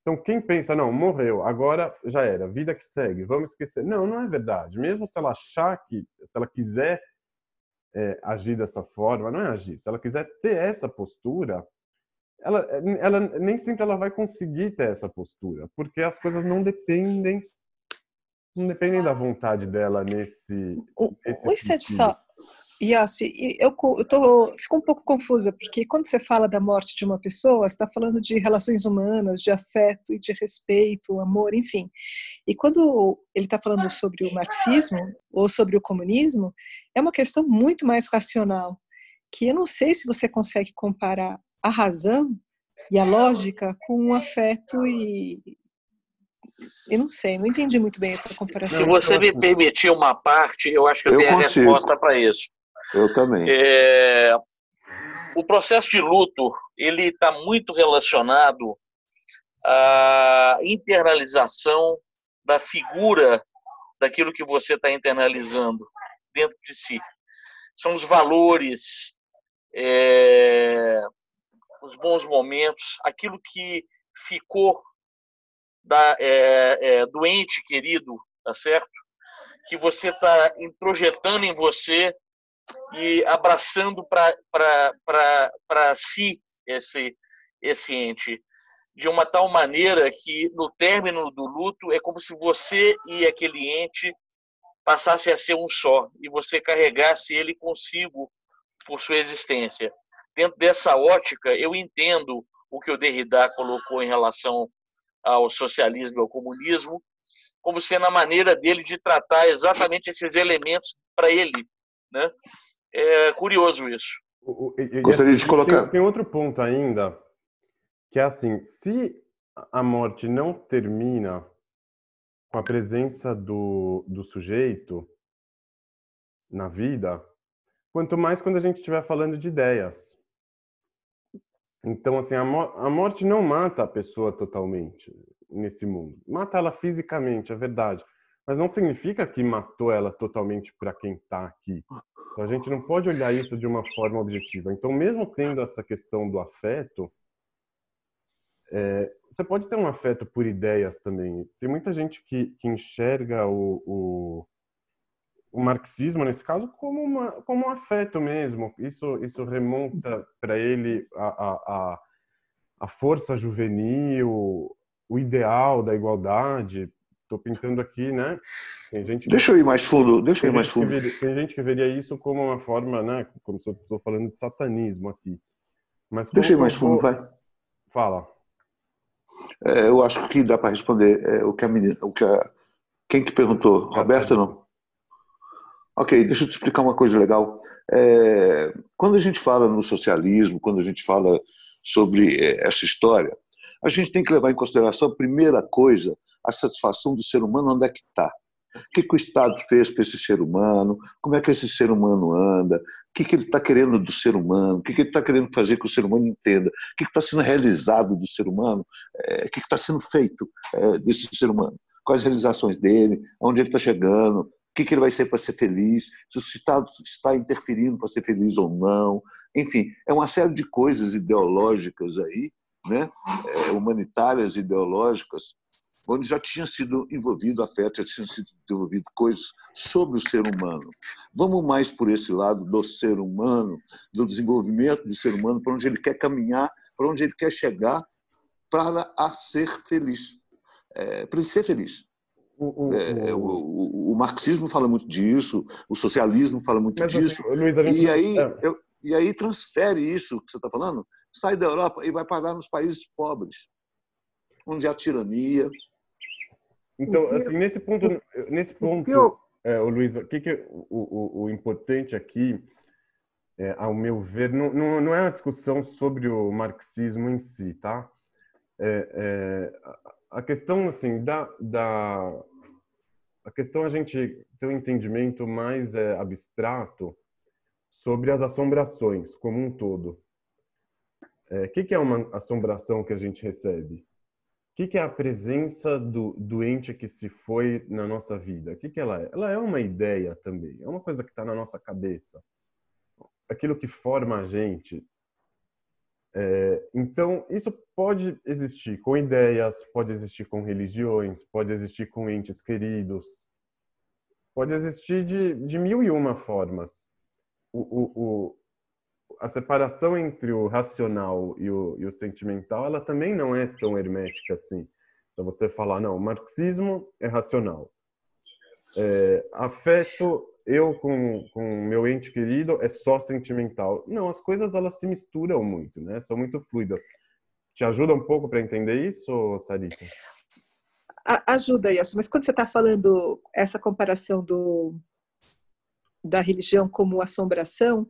Então, quem pensa, não, morreu, agora já era, vida que segue, vamos esquecer. Não, não é verdade. Mesmo se ela achar que, se ela quiser é, agir dessa forma, não é agir. Se ela quiser ter essa postura, ela, ela nem sempre ela vai conseguir ter essa postura, porque as coisas não dependem não dependem da vontade dela nesse. O, nesse o só, Yassi, eu, eu tô, fico um pouco confusa, porque quando você fala da morte de uma pessoa, você está falando de relações humanas, de afeto e de respeito, amor, enfim. E quando ele está falando sobre o marxismo ou sobre o comunismo, é uma questão muito mais racional, que eu não sei se você consegue comparar a razão e a lógica com o afeto e, eu não sei, não entendi muito bem essa comparação. Se você me permitir uma parte, eu acho que eu, eu tenho consigo. a resposta para isso. Eu também. É, o processo de luto ele está muito relacionado à internalização da figura daquilo que você está internalizando dentro de si. São os valores, é, os bons momentos, aquilo que ficou da, é, é, do ente querido, tá certo? Que você está introjetando em você e abraçando para si esse, esse ente de uma tal maneira que no término do luto é como se você e aquele ente passasse a ser um só e você carregasse ele consigo por sua existência. Dentro dessa ótica, eu entendo o que o Derrida colocou em relação ao socialismo e ao comunismo, como sendo a maneira dele de tratar exatamente esses elementos para ele, né? É curioso isso. Gostaria de colocar. Tem, tem outro ponto ainda, que é assim: se a morte não termina com a presença do, do sujeito na vida, quanto mais quando a gente estiver falando de ideias. Então, assim, a, mo a morte não mata a pessoa totalmente nesse mundo. Mata ela fisicamente, é verdade mas não significa que matou ela totalmente para quem está aqui. Então, a gente não pode olhar isso de uma forma objetiva. Então, mesmo tendo essa questão do afeto, é, você pode ter um afeto por ideias também. Tem muita gente que, que enxerga o, o, o, marxismo, nesse caso, como, uma, como um afeto mesmo. Isso, isso remonta para ele a, a, a, a força juvenil, o ideal da igualdade Estou pintando aqui, né? Tem gente deixa eu ir mais fundo, deixa eu ir mais fundo. Veria, tem gente que veria isso como uma forma, né? Como se eu estou falando de satanismo aqui. Mas deixa eu ir mais fundo, vai. Fala. É, eu acho que dá para responder é, o que a menina, o que a, quem que perguntou, Roberto não? Ok, deixa eu te explicar uma coisa legal. É, quando a gente fala no socialismo, quando a gente fala sobre é, essa história, a gente tem que levar em consideração a primeira coisa a satisfação do ser humano onde é que está. O que, que, o Estado fez para esse ser humano? Como é que esse ser humano anda? O que, que ele está querendo do ser humano? O que, que ele está querendo fazer que o ser humano entenda? O que está sendo realizado do ser humano? É, o que está sendo feito é, desse ser humano? Quais as realizações dele? Aonde ele está chegando? O que, ele vai ser para ser feliz? Se o Estado está interferindo para ser feliz ou não? Enfim, é uma série de coisas ideológicas aí, né? É, humanitárias, ideológicas, onde já tinha sido envolvido afeto, já tinha sido envolvido coisas sobre o ser humano. Vamos mais por esse lado do ser humano, do desenvolvimento do ser humano, para onde ele quer caminhar, para onde ele quer chegar, para a ser feliz, é, para ele ser feliz. O, o, é, o, o, marxismo fala muito disso, o socialismo fala muito disso. Assim, Luiz, e, aí, é. eu, e aí transfere isso que você está falando, sai da Europa e vai parar nos países pobres, onde há tirania, então, que, assim, nesse ponto, nesse ponto, eu... é, o Luiz, o que, que o, o, o, importante aqui, é, ao meu ver, não, não, não, é uma discussão sobre o marxismo em si, tá? É, é, a questão, assim, da, da a questão a gente ter um entendimento mais é, abstrato sobre as assombrações como um todo. O é, que, que é uma assombração que a gente recebe? Que, que, é a presença do doente que se foi na nossa vida? O que, que ela é? Ela é uma ideia também, é uma coisa que está na nossa cabeça. Aquilo que forma a gente. É, então, isso pode existir com ideias, pode existir com religiões, pode existir com entes queridos, pode existir de, de mil e uma formas. O, o a separação entre o racional e o, e o sentimental, ela também não é tão hermética assim. Então você falar, não, o marxismo é racional. É, afeto, eu com, com meu ente querido, é só sentimental. Não, as coisas elas se misturam muito, né? São muito fluidas. Te ajuda um pouco para entender isso, Sarita? Ajuda, isso. Mas quando você está falando essa comparação do, da religião como assombração,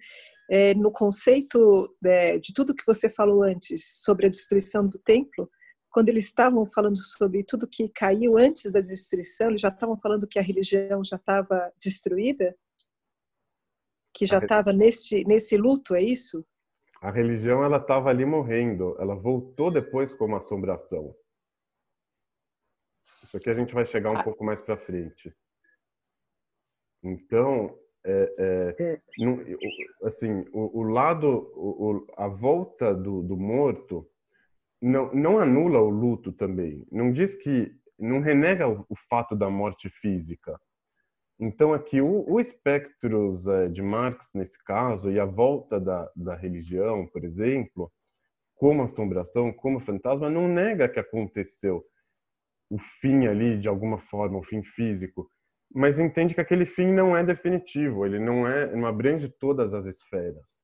é, no conceito de, de tudo que você falou antes sobre a destruição do templo, quando eles estavam falando sobre tudo que caiu antes da destruição, eles já estavam falando que a religião já estava destruída? Que já estava nesse, nesse luto, é isso? A religião ela estava ali morrendo, ela voltou depois como assombração. Isso aqui a gente vai chegar um ah. pouco mais para frente. Então, é, é, é. Assim, o, o lado, o, a volta do, do morto não, não anula o luto também. Não diz que. Não renega o, o fato da morte física. Então, aqui, o, o espectros é, de Marx, nesse caso, e a volta da, da religião, por exemplo, como assombração, como fantasma, não nega que aconteceu o fim ali, de alguma forma, o fim físico, mas entende que aquele fim não é definitivo, ele não é, não abrange todas as esferas.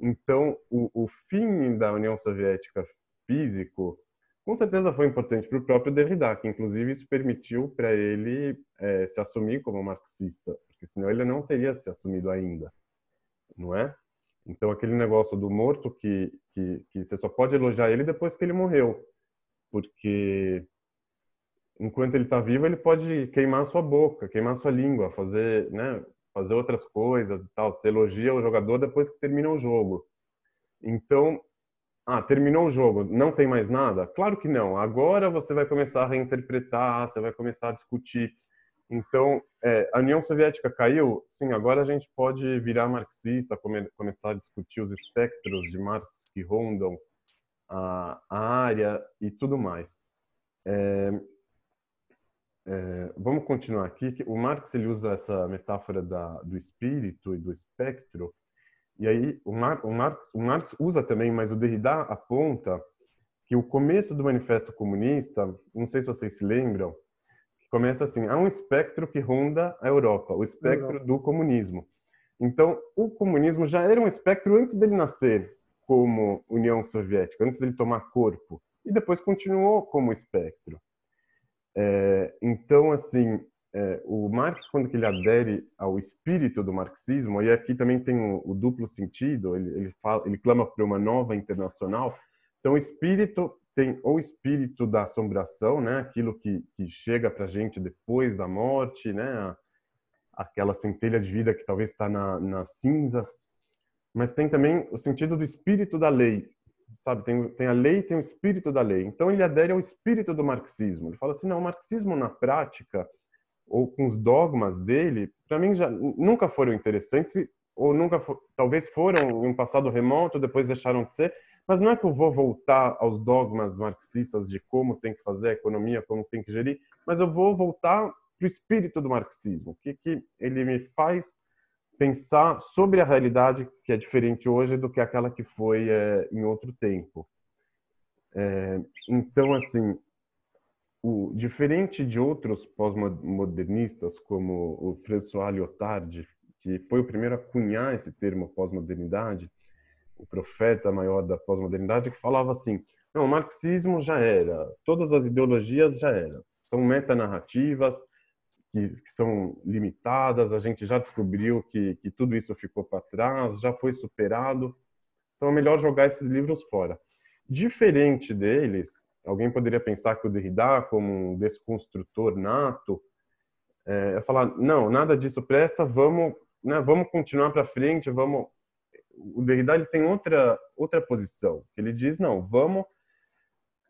Então, o, o fim da União Soviética físico, com certeza foi importante para o próprio Derrida, que inclusive isso permitiu para ele é, se assumir como marxista, porque senão ele não teria se assumido ainda, não é? Então aquele negócio do morto que, que, que você só pode elogiar ele depois que ele morreu, porque enquanto ele está vivo ele pode queimar sua boca, queimar sua língua, fazer, né, fazer outras coisas e tal. Você elogia o jogador depois que termina o jogo. Então ah, terminou o jogo, não tem mais nada? Claro que não. Agora você vai começar a reinterpretar, você vai começar a discutir. Então, é, a União Soviética caiu? Sim, agora a gente pode virar marxista, come, começar a discutir os espectros de Marx que rondam a, a área e tudo mais. É, é, vamos continuar aqui. O Marx ele usa essa metáfora da, do espírito e do espectro e aí o, Mar, o, Marx, o Marx usa também, mas o Derrida aponta que o começo do Manifesto Comunista, não sei se vocês se lembram, começa assim: há um espectro que ronda a Europa, o espectro Europa. do comunismo. Então, o comunismo já era um espectro antes dele nascer como União Soviética, antes dele tomar corpo, e depois continuou como espectro. É, então, assim, é, o Marx, quando ele adere ao espírito do marxismo, e aqui também tem o, o duplo sentido, ele, ele, fala, ele clama por uma nova internacional. Então, o espírito tem o espírito da assombração, né? aquilo que, que chega para a gente depois da morte, né? aquela centelha de vida que talvez está na, nas cinzas. Mas tem também o sentido do espírito da lei, sabe? Tem, tem a lei tem o espírito da lei. Então, ele adere ao espírito do marxismo. Ele fala assim, não, o marxismo na prática ou com os dogmas dele, para mim já nunca foram interessantes ou nunca for, talvez foram em um passado remoto, depois deixaram de ser, mas não é que eu vou voltar aos dogmas marxistas de como tem que fazer a economia, como tem que gerir, mas eu vou voltar para o espírito do marxismo, o que, que ele me faz pensar sobre a realidade que é diferente hoje do que aquela que foi é, em outro tempo. É, então, assim, o, diferente de outros pós-modernistas, como o François Lyotard, que foi o primeiro a cunhar esse termo pós-modernidade, o profeta maior da pós-modernidade, que falava assim: não, o marxismo já era, todas as ideologias já eram, são metanarrativas que, que são limitadas, a gente já descobriu que, que tudo isso ficou para trás, já foi superado, então é melhor jogar esses livros fora. Diferente deles, Alguém poderia pensar que o Derrida, como um desconstrutor nato, é, falar não, nada disso presta, vamos, né, vamos continuar para frente, vamos. O Derrida ele tem outra outra posição. Ele diz não, vamos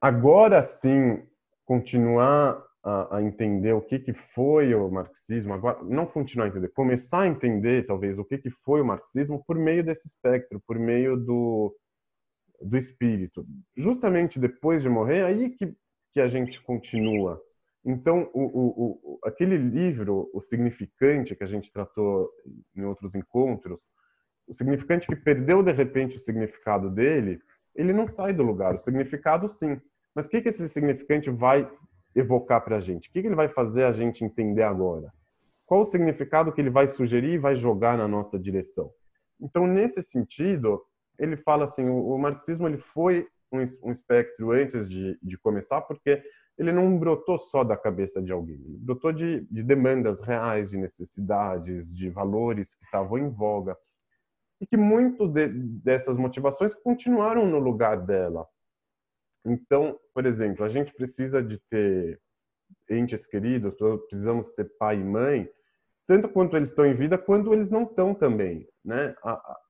agora sim continuar a, a, entender o que que foi o marxismo, agora não continuar a entender, começar a entender talvez o que que foi o marxismo por meio desse espectro, por meio do do espírito. Justamente depois de morrer, aí que, que a gente continua. Então, o, o, o, aquele livro, O Significante, que a gente tratou em outros encontros, o significante que perdeu de repente o significado dele, ele não sai do lugar. O significado, sim. Mas o que, que esse significante vai evocar para a gente? O que, que ele vai fazer a gente entender agora? Qual o significado que ele vai sugerir e vai jogar na nossa direção? Então, nesse sentido, ele fala assim, o, o marxismo ele foi um, um espectro antes de, de começar, porque ele não brotou só da cabeça de alguém, ele brotou de, de demandas reais, de necessidades, de valores que estavam em voga e que muito de, dessas motivações continuaram no lugar dela. Então, por exemplo, a gente precisa de ter entes queridos, precisamos ter pai e mãe, tanto quanto eles estão em vida, quanto eles não estão também, né? A, a,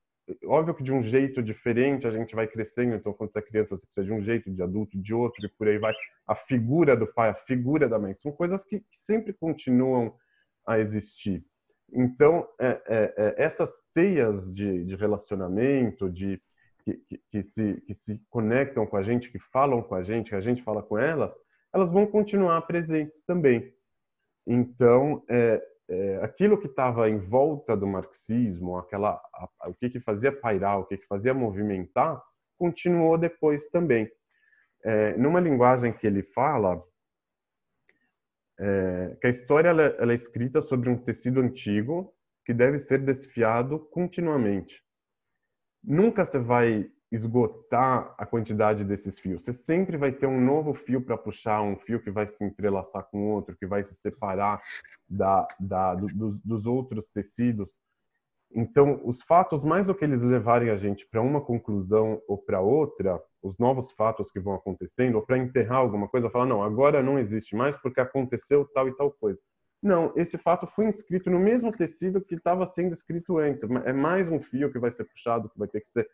óbvio que de um jeito diferente a gente vai crescendo, então quando você é criança você precisa de um jeito, de adulto de outro e por aí vai. A figura do pai, a figura da mãe, são coisas que, que sempre continuam a existir. Então, é, é, é, essas teias de, de relacionamento, de que, que, que, se, que se conectam com a gente, que falam com a gente, que a gente fala com elas, elas vão continuar presentes também. Então, é, é, aquilo que estava em volta do marxismo, aquela, a, a, o que, que fazia pairar, o que, que fazia movimentar, continuou depois também. É, numa linguagem que ele fala, é, que a história ela, ela é escrita sobre um tecido antigo que deve ser desfiado continuamente nunca você vai esgotar a quantidade desses fios. Você sempre vai ter um novo fio para puxar, um fio que vai se entrelaçar com outro, que vai se separar da, da, do, dos, dos outros tecidos. Então, os fatos, mais do que eles levarem a gente para uma conclusão ou para outra, os novos fatos que vão acontecendo, ou para enterrar alguma coisa, falar, não, agora não existe mais porque aconteceu tal e tal coisa. Não, esse fato foi inscrito no mesmo tecido que estava sendo escrito antes. É mais um fio que vai ser puxado, que vai ter que ser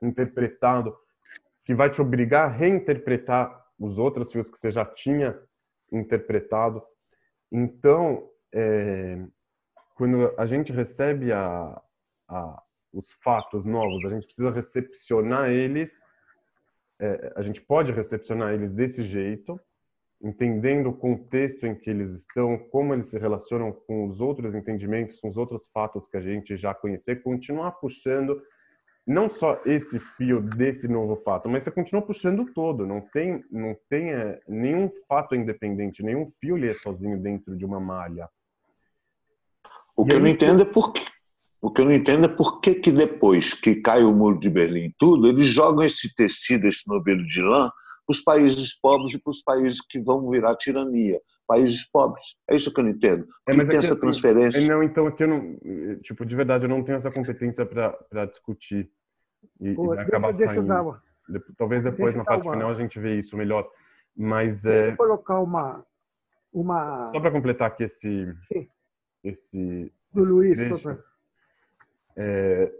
interpretado, que vai te obrigar a reinterpretar os outros fios que você já tinha interpretado. Então, é, quando a gente recebe a, a, os fatos novos, a gente precisa recepcionar eles. É, a gente pode recepcionar eles desse jeito, entendendo o contexto em que eles estão, como eles se relacionam com os outros entendimentos, com os outros fatos que a gente já conhecer, continuar puxando não só esse fio desse novo fato, mas você continua puxando todo. Não tem, não tem é, nenhum fato independente, nenhum fio ele é sozinho dentro de uma malha. O que aí, eu não entendo é por que, o que eu não entendo é por que, que depois que cai o muro de Berlim e tudo, eles jogam esse tecido, esse novelo de lã, para os países pobres e para os países que vão virar tirania. Países pobres. É isso que eu não entendo. É, tem essa transferência? Não, então aqui eu não. Tipo, de verdade, eu não tenho essa competência para discutir. E, Pô, e vai acabar deixa, saindo. Deixa uma... Talvez depois, na parte uma... final, a gente vê isso melhor. Mas deixa é. colocar uma. uma... Só para completar aqui esse. Sim. Esse. Do Luiz, pra... é,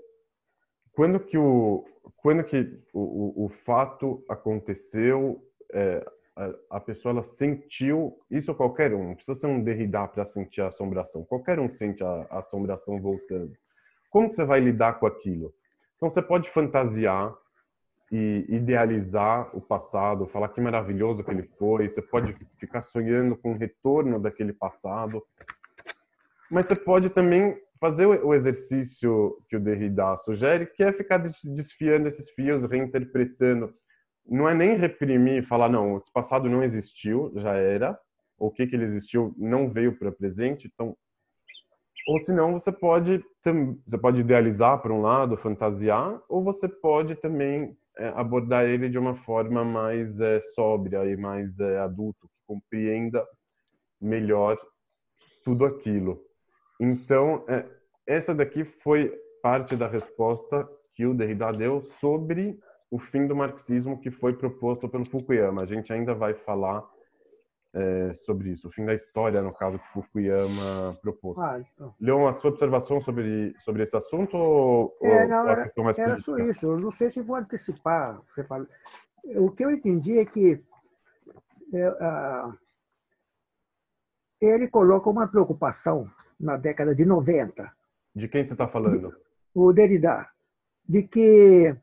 quando que o quando que o, o, o fato aconteceu, é, a, a, pessoa ela sentiu, isso qualquer um, não precisa ser um Derrida para sentir a assombração, qualquer um sente a, a assombração voltando. Como que você vai lidar com aquilo? Então você pode fantasiar e idealizar o passado, falar que maravilhoso que ele foi, você pode ficar sonhando com o retorno daquele passado, mas você pode também fazer o exercício que o Derrida sugere, que é ficar desfiando esses fios, reinterpretando. Não é nem reprimir, falar não, esse passado não existiu, já era, o que que ele existiu não veio para presente, então ou senão você pode você pode idealizar por um lado, fantasiar, ou você pode também é, abordar ele de uma forma mais é, sóbria e mais é, adulto, que compreenda melhor tudo aquilo. Então, é, essa daqui foi parte da resposta que o Derrida deu sobre o fim do marxismo que foi proposto pelo Fukuyama. A gente ainda vai falar é, sobre isso, o fim da história, no caso que Fukuyama propôs. Ah, então. Leon, a sua observação sobre, sobre esse assunto ou, é, não, ou era, mais era só isso. Eu não sei se vou antecipar. Você fala. O que eu entendi é que é, a, ele coloca uma preocupação na década de 90. De quem você está falando? O Derrida. De que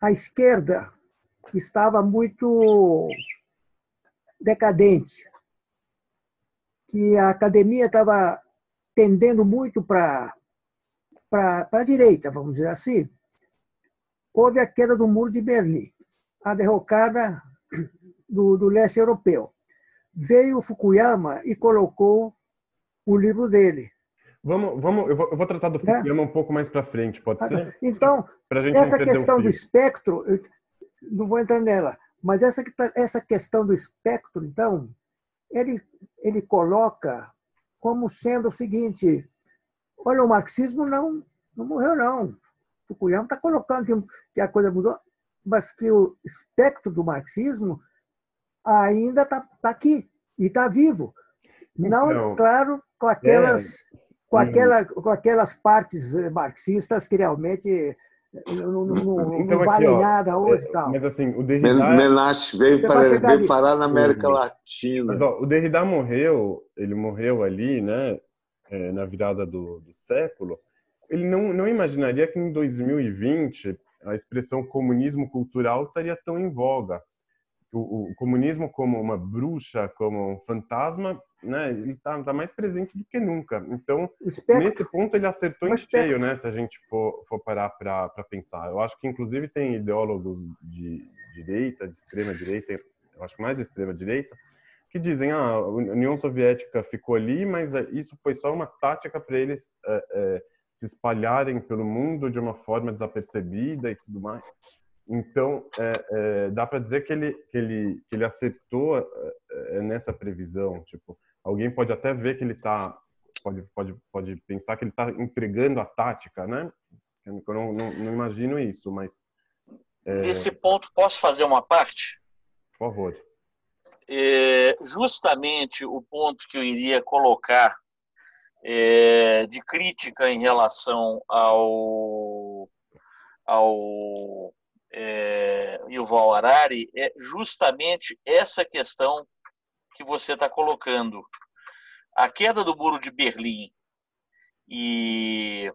a esquerda estava muito decadente, que a academia estava tendendo muito para para a direita, vamos dizer assim, houve a queda do muro de Berlim, a derrocada do, do leste europeu. Veio Fukuyama e colocou o livro dele. Vamos, vamos, eu vou, eu vou tratar do né? Fukuyama é? um pouco mais para frente, pode ah, ser? Então, essa questão do espectro, não vou entrar nela, mas essa, essa questão do espectro, então, ele, ele coloca como sendo o seguinte: olha, o marxismo não, não morreu, não. Fukuyama está colocando que, que a coisa mudou, mas que o espectro do marxismo ainda está tá aqui e está vivo. Não, então, claro, com aquelas, é, com, aquela, com aquelas partes eh, marxistas que realmente não, não, então, não vale aqui, nada hoje. É, tal. Mas assim, o Derrida... Menache veio, para, veio parar na América Latina. Mas, ó, o Derrida morreu, ele morreu ali, né, é, na virada do, do, século. Ele não, não imaginaria que em 2020 a expressão comunismo cultural estaria tão em voga. O, o comunismo como uma bruxa, como um fantasma, né, ele está tá mais presente do que nunca. Então, nesse ponto, ele acertou em cheio, né, se a gente for, for parar para pensar. Eu acho que, inclusive, tem ideólogos de direita, de extrema direita, eu acho mais extrema direita, que dizem ah, a União Soviética ficou ali, mas é, isso foi só uma tática para eles é, é, se espalharem pelo mundo de uma forma desapercebida e tudo mais. Então, é, é, dá para dizer que ele, que ele, que ele acertou é, nessa previsão. Tipo, alguém pode até ver que ele está pode, pode, pode pensar que ele está entregando a tática, né? Eu não, não, não imagino isso, mas... É... Nesse ponto, posso fazer uma parte? Por favor. É, justamente o ponto que eu iria colocar é, de crítica em relação ao, ao é, Yuval Harari é justamente essa questão que você está colocando. A queda do muro de Berlim e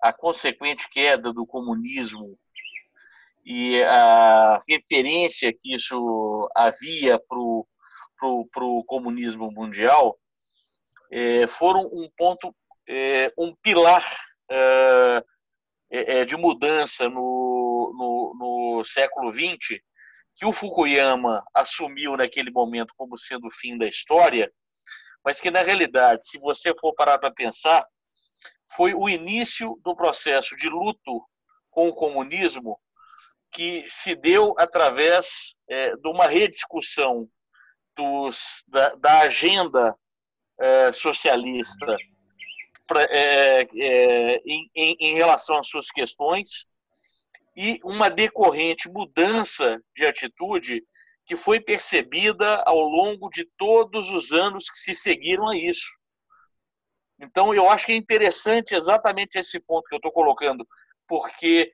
a consequente queda do comunismo e a referência que isso havia para o comunismo mundial é, foram um ponto, é, um pilar é de mudança no, no, no século XX que o Fukuyama assumiu naquele momento como sendo o fim da história, mas que na realidade, se você for parar para pensar, foi o início do processo de luto com o comunismo que se deu através é, de uma rediscussão dos, da, da agenda é, socialista pra, é, é em, em, em relação às suas questões e uma decorrente mudança de atitude que foi percebida ao longo de todos os anos que se seguiram a isso. Então, eu acho que é interessante exatamente esse ponto que eu estou colocando, porque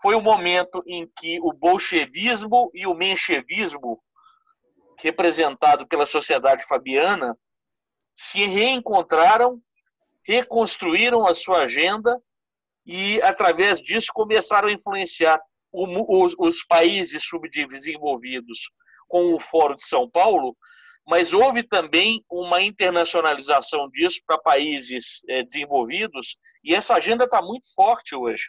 foi o momento em que o bolchevismo e o menchevismo, representado pela sociedade fabiana, se reencontraram, reconstruíram a sua agenda e, através disso, começaram a influenciar o, os, os países subdesenvolvidos com o Fórum de São Paulo, mas houve também uma internacionalização disso para países é, desenvolvidos, e essa agenda está muito forte hoje.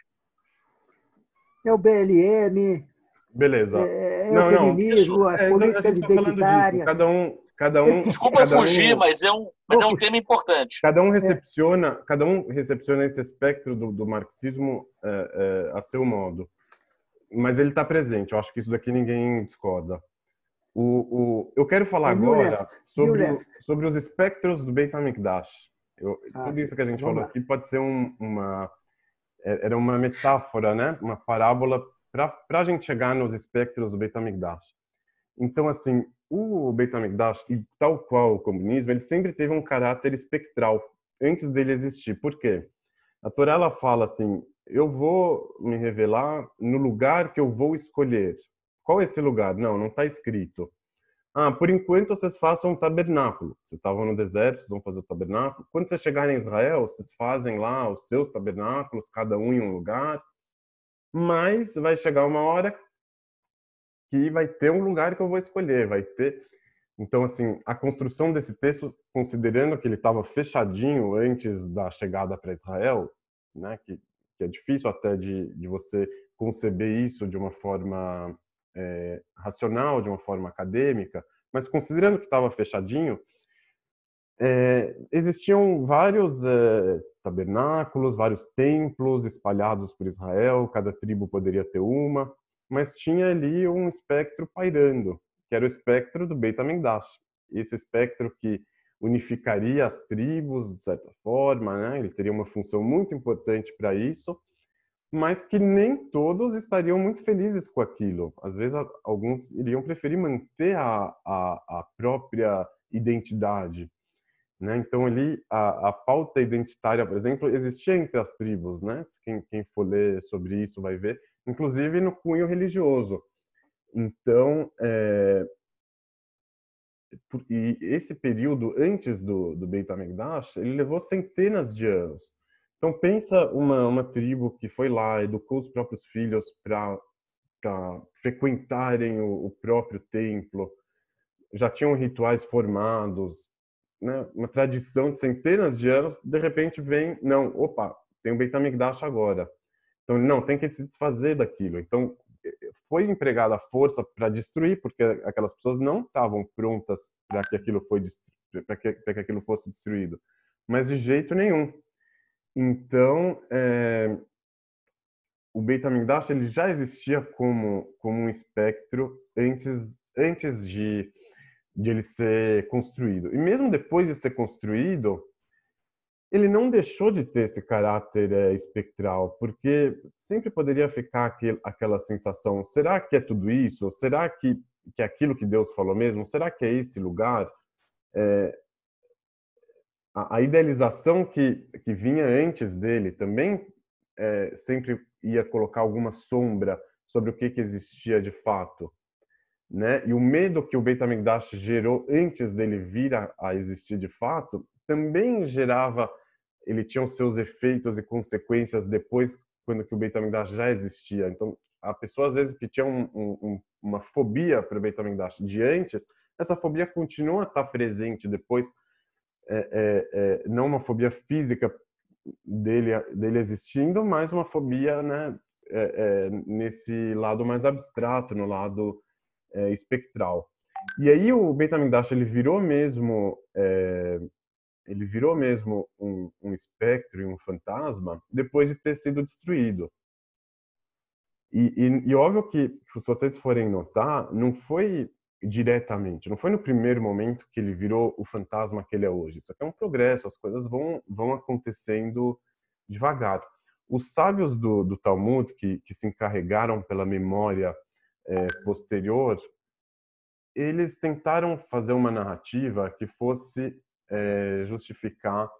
É o BLM, Beleza. É, é não, o feminismo, não, as é, políticas identitárias. Cada um, Cada um, Desculpa cada fugir, um, mas, é um, mas é um tema importante. Cada um recepciona, é. cada um recepciona esse espectro do, do marxismo é, é, a seu modo. Mas ele está presente. Eu acho que isso daqui ninguém discorda. O, o, eu quero falar agora sobre, sobre os espectros do Beit HaMikdash. Eu, ah, tudo isso que a gente falou aqui pode ser um, uma era uma metáfora, né? Uma parábola para a gente chegar nos espectros do Beit HaMikdash. Então, assim, o Beit HaMikdash, tal qual o comunismo, ele sempre teve um caráter espectral antes dele existir. Por quê? A Torá ela fala assim: eu vou me revelar no lugar que eu vou escolher. Qual é esse lugar? Não, não está escrito. Ah, por enquanto vocês façam um tabernáculo. Vocês estavam no deserto, vocês vão fazer o tabernáculo. Quando vocês chegarem em Israel, vocês fazem lá os seus tabernáculos, cada um em um lugar. Mas vai chegar uma hora que vai ter um lugar que eu vou escolher, vai ter. Então, assim, a construção desse texto, considerando que ele estava fechadinho antes da chegada para Israel, né, que que é difícil até de, de você conceber isso de uma forma é, racional, de uma forma acadêmica, mas considerando que estava fechadinho, é, existiam vários é, tabernáculos, vários templos espalhados por Israel, cada tribo poderia ter uma, mas tinha ali um espectro pairando, que era o espectro do Beit HaMikdash. Esse espectro que unificaria as tribos, de certa forma, né? ele teria uma função muito importante para isso, mas que nem todos estariam muito felizes com aquilo. Às vezes, alguns iriam preferir manter a, a, a própria identidade. Né? Então, ali, a, a, pauta identitária, por exemplo, existia entre as tribos. Né? Quem, quem for ler sobre isso vai ver, inclusive no cunho religioso. Então, é, e esse período antes do, do Beit HaMikdash, ele levou centenas de anos. Então pensa uma, uma tribo que foi lá, educou os próprios filhos para frequentarem o, o, próprio templo, já tinham rituais formados, né? uma tradição de centenas de anos, de repente vem, não, opa, tem o Beit HaMikdash agora. Então, não, tem que se desfazer daquilo. Então, foi empregada a força para destruir, porque aquelas pessoas não estavam prontas para que aquilo foi para que, que aquilo fosse destruído, mas de jeito nenhum. Então, é, o Beit HaMikdash ele já existia como como um espectro antes antes de de ele ser construído. E mesmo depois de ser construído, ele não deixou de ter esse caráter é, espectral, porque sempre poderia ficar aquele, aquela sensação: será que é tudo isso? Será que, que é aquilo que Deus falou mesmo? Será que é esse lugar? É, a, a, idealização que, que vinha antes dele também é, sempre ia colocar alguma sombra sobre o que, que existia de fato. Né? E o medo que o Beit HaMikdash gerou antes dele vir a, a existir de fato também gerava ele tinha os seus efeitos e consequências depois, quando que o Beit HaMikdash já existia. Então, a pessoa, às vezes, que tinha um, um, uma fobia para o Beit HaMikdash de antes, essa fobia continua a estar presente depois, é, é, é, não uma fobia física dele, dele existindo, mas uma fobia né, é, é, nesse lado mais abstrato, no lado é, espectral. E aí o Beit HaMikdash, ele virou mesmo ele virou mesmo um, um espectro e um fantasma depois de ter sido destruído. E, e, e, óbvio que, se vocês forem notar, não foi diretamente, não foi no primeiro momento que ele virou o fantasma que ele é hoje. Isso aqui é um progresso, as coisas vão, vão acontecendo devagar. Os sábios do, do Talmud, que, que se encarregaram pela memória é, posterior, eles tentaram fazer uma narrativa que fosse é, justificar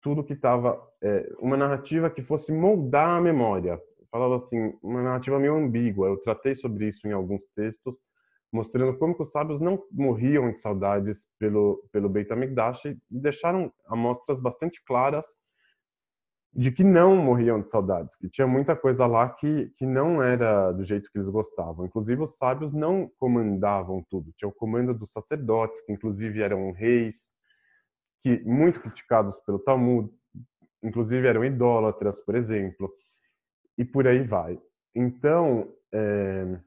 tudo que estava é, uma narrativa que fosse moldar a memória. Falava assim, uma narrativa meio ambígua. Eu tratei sobre isso em alguns textos, mostrando como que os sábios não morriam de saudades pelo pelo Beit HaMikdash e deixaram amostras bastante claras de que não morriam de saudades, que tinha muita coisa lá que, que não era do jeito que eles gostavam. Inclusive, os sábios não comandavam tudo. Tinha o comando dos sacerdotes, que inclusive eram reis, que muito criticados pelo Talmud, inclusive eram idólatras, por exemplo, e por aí vai. Então, é,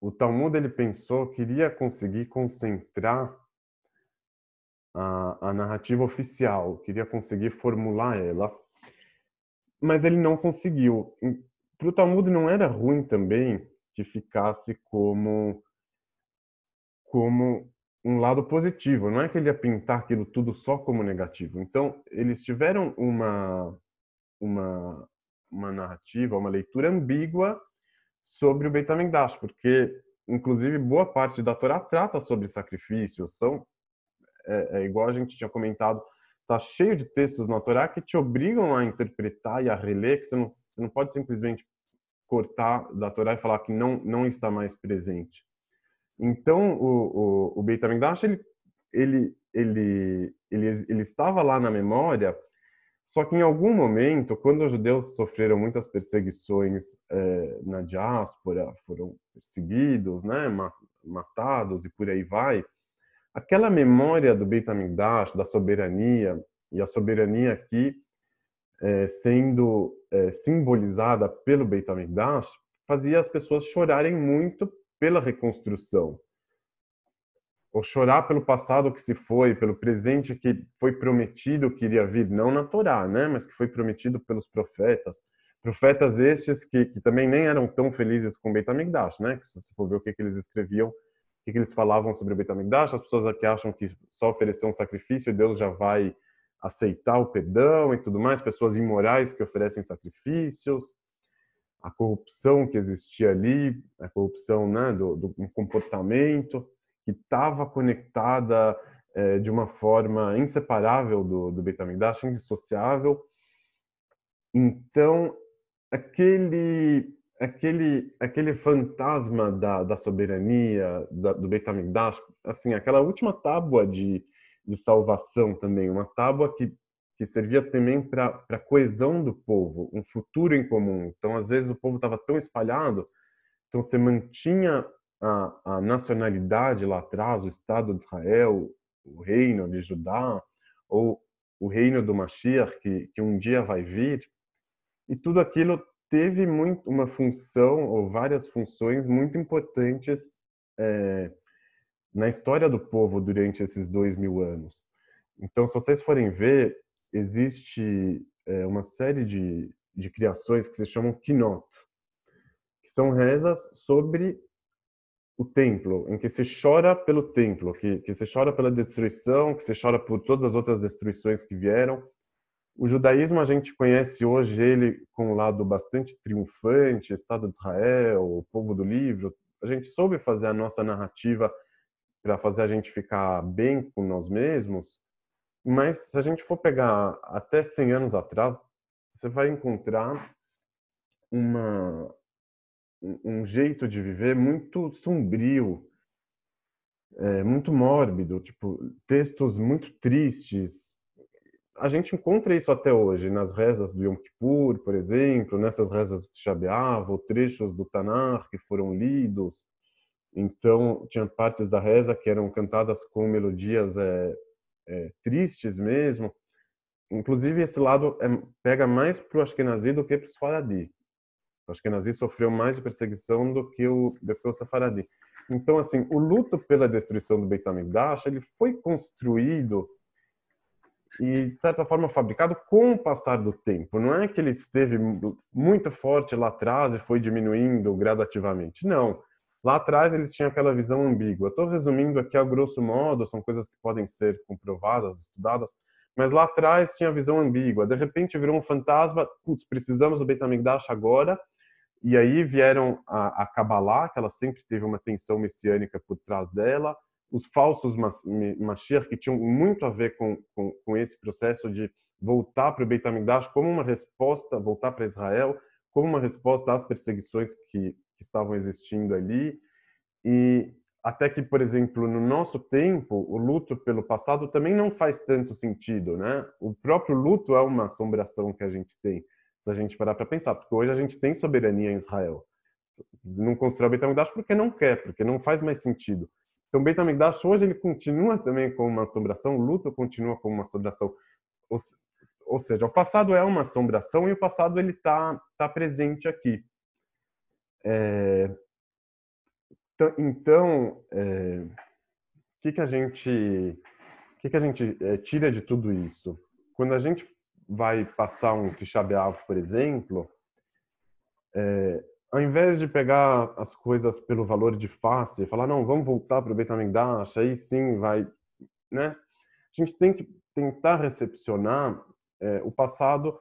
o Talmud ele pensou que iria conseguir concentrar a, a narrativa oficial, queria conseguir formular ela, mas ele não conseguiu. Para o Talmud não era ruim também que ficasse como como um lado positivo, não é que ele ia pintar aquilo tudo só como negativo. Então, eles tiveram uma, uma, uma narrativa, uma leitura ambígua sobre o Beit HaMikdash, porque, inclusive, boa parte da Torá trata sobre sacrifícios, são, é, é igual a gente tinha comentado, tá cheio de textos na Torá que te obrigam a interpretar e a reler, que você não, você não pode simplesmente cortar da Torá e falar que não, não está mais presente. Então, o, o, o Beit HaMikdash, ele, ele, ele, ele, ele estava lá na memória, só que em algum momento, quando os judeus sofreram muitas perseguições é, na diáspora, foram perseguidos, né, matados e por aí vai, aquela memória do Beit HaMikdash, da soberania, e a soberania aqui é, sendo é, simbolizada pelo Beit HaMikdash fazia as pessoas chorarem muito pela reconstrução. Ou chorar pelo passado que se foi, pelo presente que foi prometido que iria vir, não na Torá, né, mas que foi prometido pelos profetas. Profetas estes que, que também nem eram tão felizes com Beit HaMikdash, né? Que se você for ver o que, que eles escreviam, o que, que eles falavam sobre o Beit HaMikdash, as pessoas aqui acham que só oferecer um sacrifício Deus já vai aceitar o perdão e tudo mais, pessoas imorais que oferecem sacrifícios, a corrupção que existia ali, a corrupção né, do, do comportamento que estava conectada é, de uma forma inseparável do, do Beit HaMikdash, indissociável. Então, aquele aquele aquele fantasma da, da soberania da, do Beit HaMikdash, assim, aquela última tábua de de salvação também, uma tábua que, que servia também para a coesão do povo, um futuro em comum. Então, às vezes, o povo estava tão espalhado, então você mantinha a, a nacionalidade lá atrás, o Estado de Israel, o reino de Judá, ou o reino do Mashiach, que, que um dia vai vir, e tudo aquilo teve muito uma função ou várias funções muito importantes é, na história do povo durante esses dois mil anos. Então, se vocês forem ver, existe é, uma série de, de criações que se chamam Kinot, que são rezas sobre o templo, em que se chora pelo templo, que, que se chora pela destruição, que se chora por todas as outras destruições que vieram. O judaísmo a gente conhece hoje ele com um lado bastante triunfante, Estado de Israel, o povo do livro. A gente soube fazer a nossa narrativa para fazer a gente ficar bem com nós mesmos. Mas se a gente for pegar até 100 anos atrás, você vai encontrar uma, um jeito de viver muito sombrio, é, muito mórbido, tipo textos muito tristes. A gente encontra isso até hoje nas rezas do Yom Kippur, por exemplo, nessas rezas do Tisha B'Av, ou trechos do Tanar que foram lidos. Então, tinha partes da reza que eram cantadas com melodias é, é, tristes mesmo. Inclusive, esse lado é, pega mais para o Ashkenazi do que para o Sfaradi. O Ashkenazi sofreu mais de perseguição do que o, do que o Safaradi. Então, assim, o luto pela destruição do Beit HaMikdash, ele foi construído e, de certa forma, fabricado com o passar do tempo. Não é que ele esteve muito forte lá atrás e foi diminuindo gradativamente. Não Lá atrás eles tinham aquela visão ambígua. Estou resumindo aqui a grosso modo, são coisas que podem ser comprovadas, estudadas, mas lá atrás tinha a visão ambígua. De repente virou um fantasma, putz, precisamos do Beit HaMikdash agora, e aí vieram a, a Kabbalah, que ela sempre teve uma tensão messiânica por trás dela, os falsos Mashiach, que tinham muito a ver com, com, com esse processo de voltar para o Beit HaMikdash como uma resposta, voltar para Israel, como uma resposta às perseguições que, que estavam existindo ali. E até que, por exemplo, no nosso tempo, o luto pelo passado também não faz tanto sentido, né? O próprio luto é uma assombração que a gente tem, se a gente parar para pensar, porque hoje a gente tem soberania em Israel. Não constrói o Beit HaMikdash porque não quer, porque não faz mais sentido. Então, o Beit HaMikdash hoje ele continua também como uma assombração, o luto continua como uma assombração. Ou, seja, o passado é uma assombração e o passado ele está tá presente aqui. É, então, é, o que, que a gente, que, que a gente é, tira de tudo isso? Quando a gente vai passar um Tisha por exemplo, ao invés de pegar as coisas pelo valor de face e falar, não, vamos voltar para o Beit HaMikdash, aí sim vai, né? A gente tem que tentar recepcionar o passado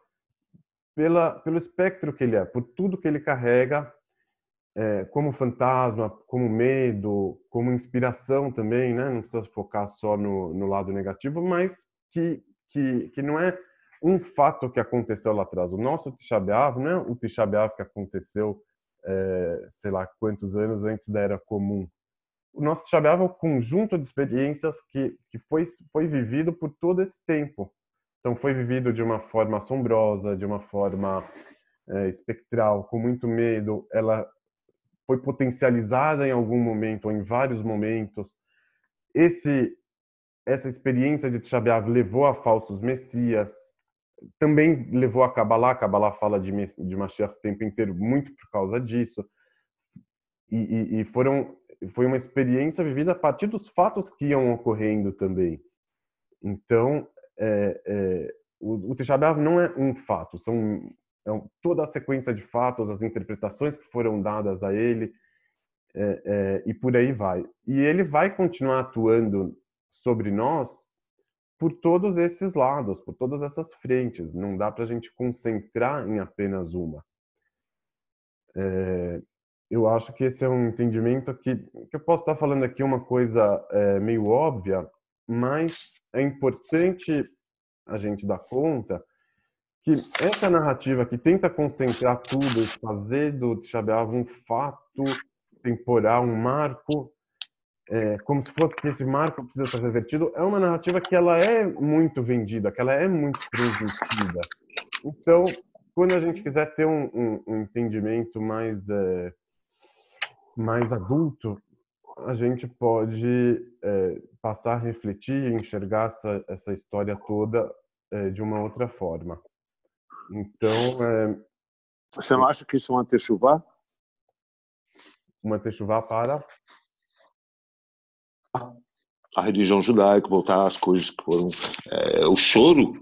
pela, pelo espectro que ele é, por tudo que ele carrega é, como fantasma, como medo, como inspiração também, né? Não precisa focar só no, no lado negativo, mas que, que, que não é um fato que aconteceu lá atrás. O nosso Tisha B'Av é o Tisha B'Av que aconteceu, é, sei lá quantos anos antes da Era Comum. O nosso Tisha B'Av é o conjunto de experiências que, que foi, foi vivido por todo esse tempo. Então, foi vivido de uma forma assombrosa, de uma forma é, espectral, com muito medo. Ela foi potencializada em algum momento ou em vários momentos. Esse essa experiência de Tisha levou a falsos messias, também levou a Kabbalah. Kabbalah fala de, de Mashiach o tempo inteiro muito por causa disso. E, e, e, foram, foi uma experiência vivida a partir dos fatos que iam ocorrendo também. Então, é, é, o, o não é um fato, são é toda a sequência de fatos, as interpretações que foram dadas a ele, é, é, e por aí vai. E ele vai continuar atuando sobre nós por todos esses lados, por todas essas frentes. Não dá para a gente concentrar em apenas uma. É, eu acho que esse é um entendimento que, que eu posso estar falando aqui uma coisa é, meio óbvia, mas é importante a gente dar conta que essa narrativa que tenta concentrar tudo fazer do Tisha um fato temporal, um marco, é, como se fosse que esse marco precisa ser revertido, é uma narrativa que ela é muito vendida, que ela é muito transmitida. Então, quando a gente quiser ter um, um, um entendimento mais é, mais adulto, a gente pode é, passar a refletir e enxergar essa, essa história toda é, de uma outra forma. Então, é, você não acha que isso é uma techuvá? Uma techuvá para a religião judaica, voltar às coisas que foram é, o choro,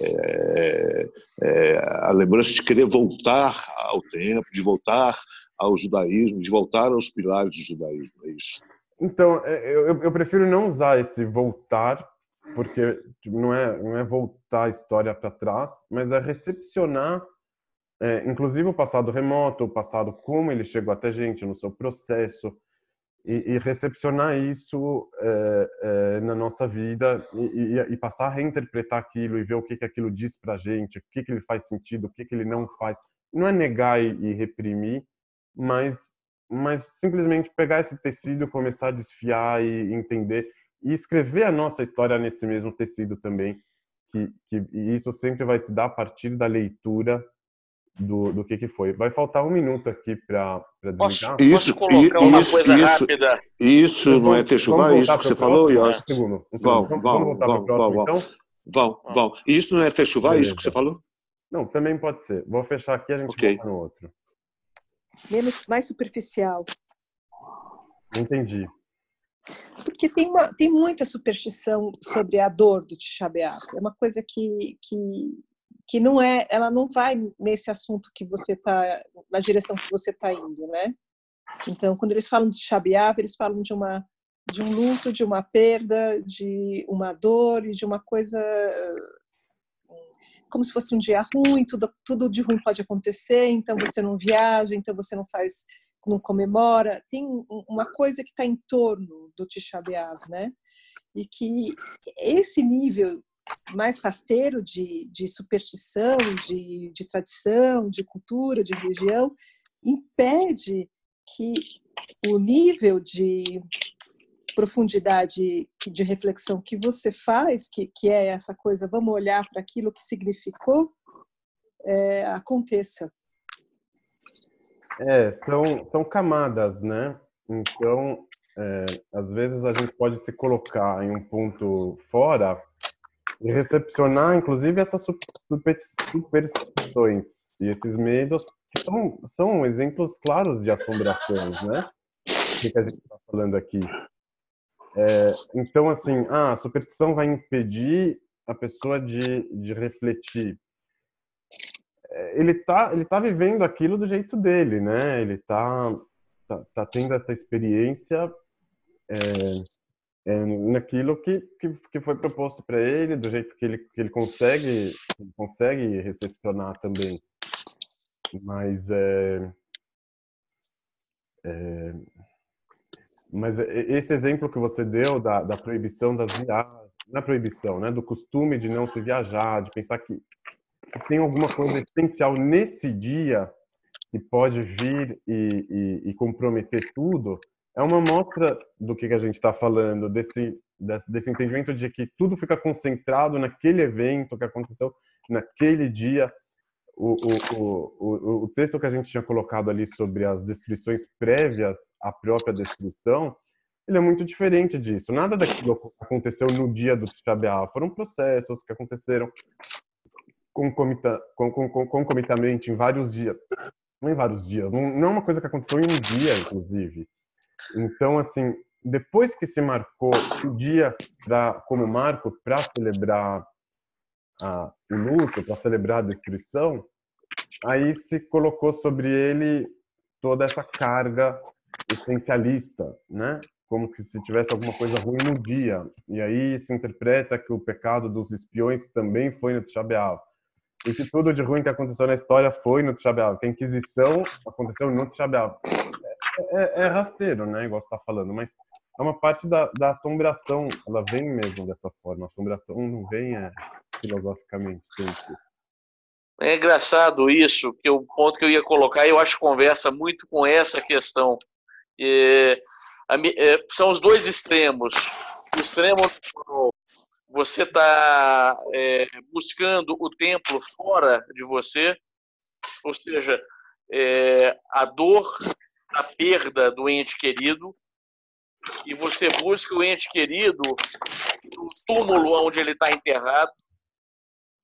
é, é, a lembrança de querer voltar ao tempo, de voltar ao judaísmo, de voltar aos pilares do judaísmo, é isso. Então, é, eu, eu prefiro não usar esse voltar porque tipo, não é não é voltar a história para trás, mas é recepcionar, é, inclusive o passado remoto, o passado como ele chegou até gente no seu processo e, e recepcionar isso é, é, na nossa vida e, e, e, passar a reinterpretar aquilo e ver o que que aquilo diz para gente, o que que ele faz sentido, o que que ele não faz. Não é negar e, reprimir, mas mas simplesmente pegar esse tecido, começar a desfiar e entender e escrever a nossa história nesse mesmo tecido também, que, que e isso sempre vai se dar a partir da leitura do, do que que foi. Vai faltar um minuto aqui para desligar. Posso, isso, posso colocar uma isso, coisa isso, rápida? Isso não é Techuvá, isso que você falou, Yos? Um segundo, um segundo. Vão, vamos voltar para o próximo, então? Vão, vão. Isso não é Techuvá, isso que você falou? Não, também pode ser. Vou fechar aqui, a gente okay. volta no outro. Menos, mais superficial. Entendi. Porque tem, uma, tem muita superstição sobre a dor do Tisha É uma coisa que, que, que não é, ela não vai nesse assunto que você está, na direção que você está indo, né? Então, quando eles falam de Tisha eles falam de uma de um luto, de uma perda, de uma dor e de uma coisa como se fosse um dia ruim, tudo, tudo de ruim pode acontecer, então você não viaja, então você não faz não comemora, tem uma coisa que está em torno do Tisha B'Av, né? E que esse nível mais rasteiro de, de superstição, de, de tradição, de cultura, de religião, impede que o nível de profundidade de reflexão que você faz, que, que é essa coisa, vamos olhar para aquilo que significou, é, aconteça. É, são, são camadas, né? Então, é, às vezes a gente pode se colocar em um ponto fora e recepcionar, inclusive, essas superstições e esses medos que são, são exemplos claros de assombrações, né? O que a gente está falando aqui. É, então, assim, ah, a superstição vai impedir a pessoa de, de refletir ele tá, ele tá vivendo aquilo do jeito dele, né? Ele tá, tá, tá tendo essa experiência é, é, naquilo que, que, que, foi proposto para ele, do jeito que ele, que ele consegue, consegue recepcionar também. Mas é, é, mas esse exemplo que você deu da, da proibição das viagens, não é proibição, né? Do costume de não se viajar, de pensar que tem alguma coisa essencial nesse dia que pode vir e, e, e comprometer tudo, é uma mostra do que, que a gente está falando, desse, desse, desse entendimento de que tudo fica concentrado naquele evento que aconteceu naquele dia. O, o, o, o, texto que a gente tinha colocado ali sobre as destruições prévias à própria destruição, ele é muito diferente disso. Nada daquilo aconteceu no dia do Tisha Foram processos que aconteceram concomita, concomitantemente em vários dias, não em vários dias, não, não é uma coisa que aconteceu em um dia, inclusive. Então, assim, depois que se marcou o dia pra, como marco para celebrar a, o luto, para celebrar a destruição, aí se colocou sobre ele toda essa carga essencialista, né? Como que se tivesse alguma coisa ruim no dia. E aí se interpreta que o pecado dos espiões também foi no Tisha Que tudo de ruim que aconteceu na história foi no Tisha Que a Inquisição aconteceu no Tisha é, é, é, rasteiro, né? Igual você está falando, mas é uma parte da, da assombração. Ela vem mesmo dessa forma. A assombração não vem é, filosoficamente sempre. É engraçado isso, que o ponto que eu ia colocar, eu acho que conversa muito com essa questão. É, é, são os dois extremos. O extremo você está é, buscando o templo fora de você, ou seja, é, a dor, a perda do ente querido, e você busca o ente querido no túmulo onde ele está enterrado,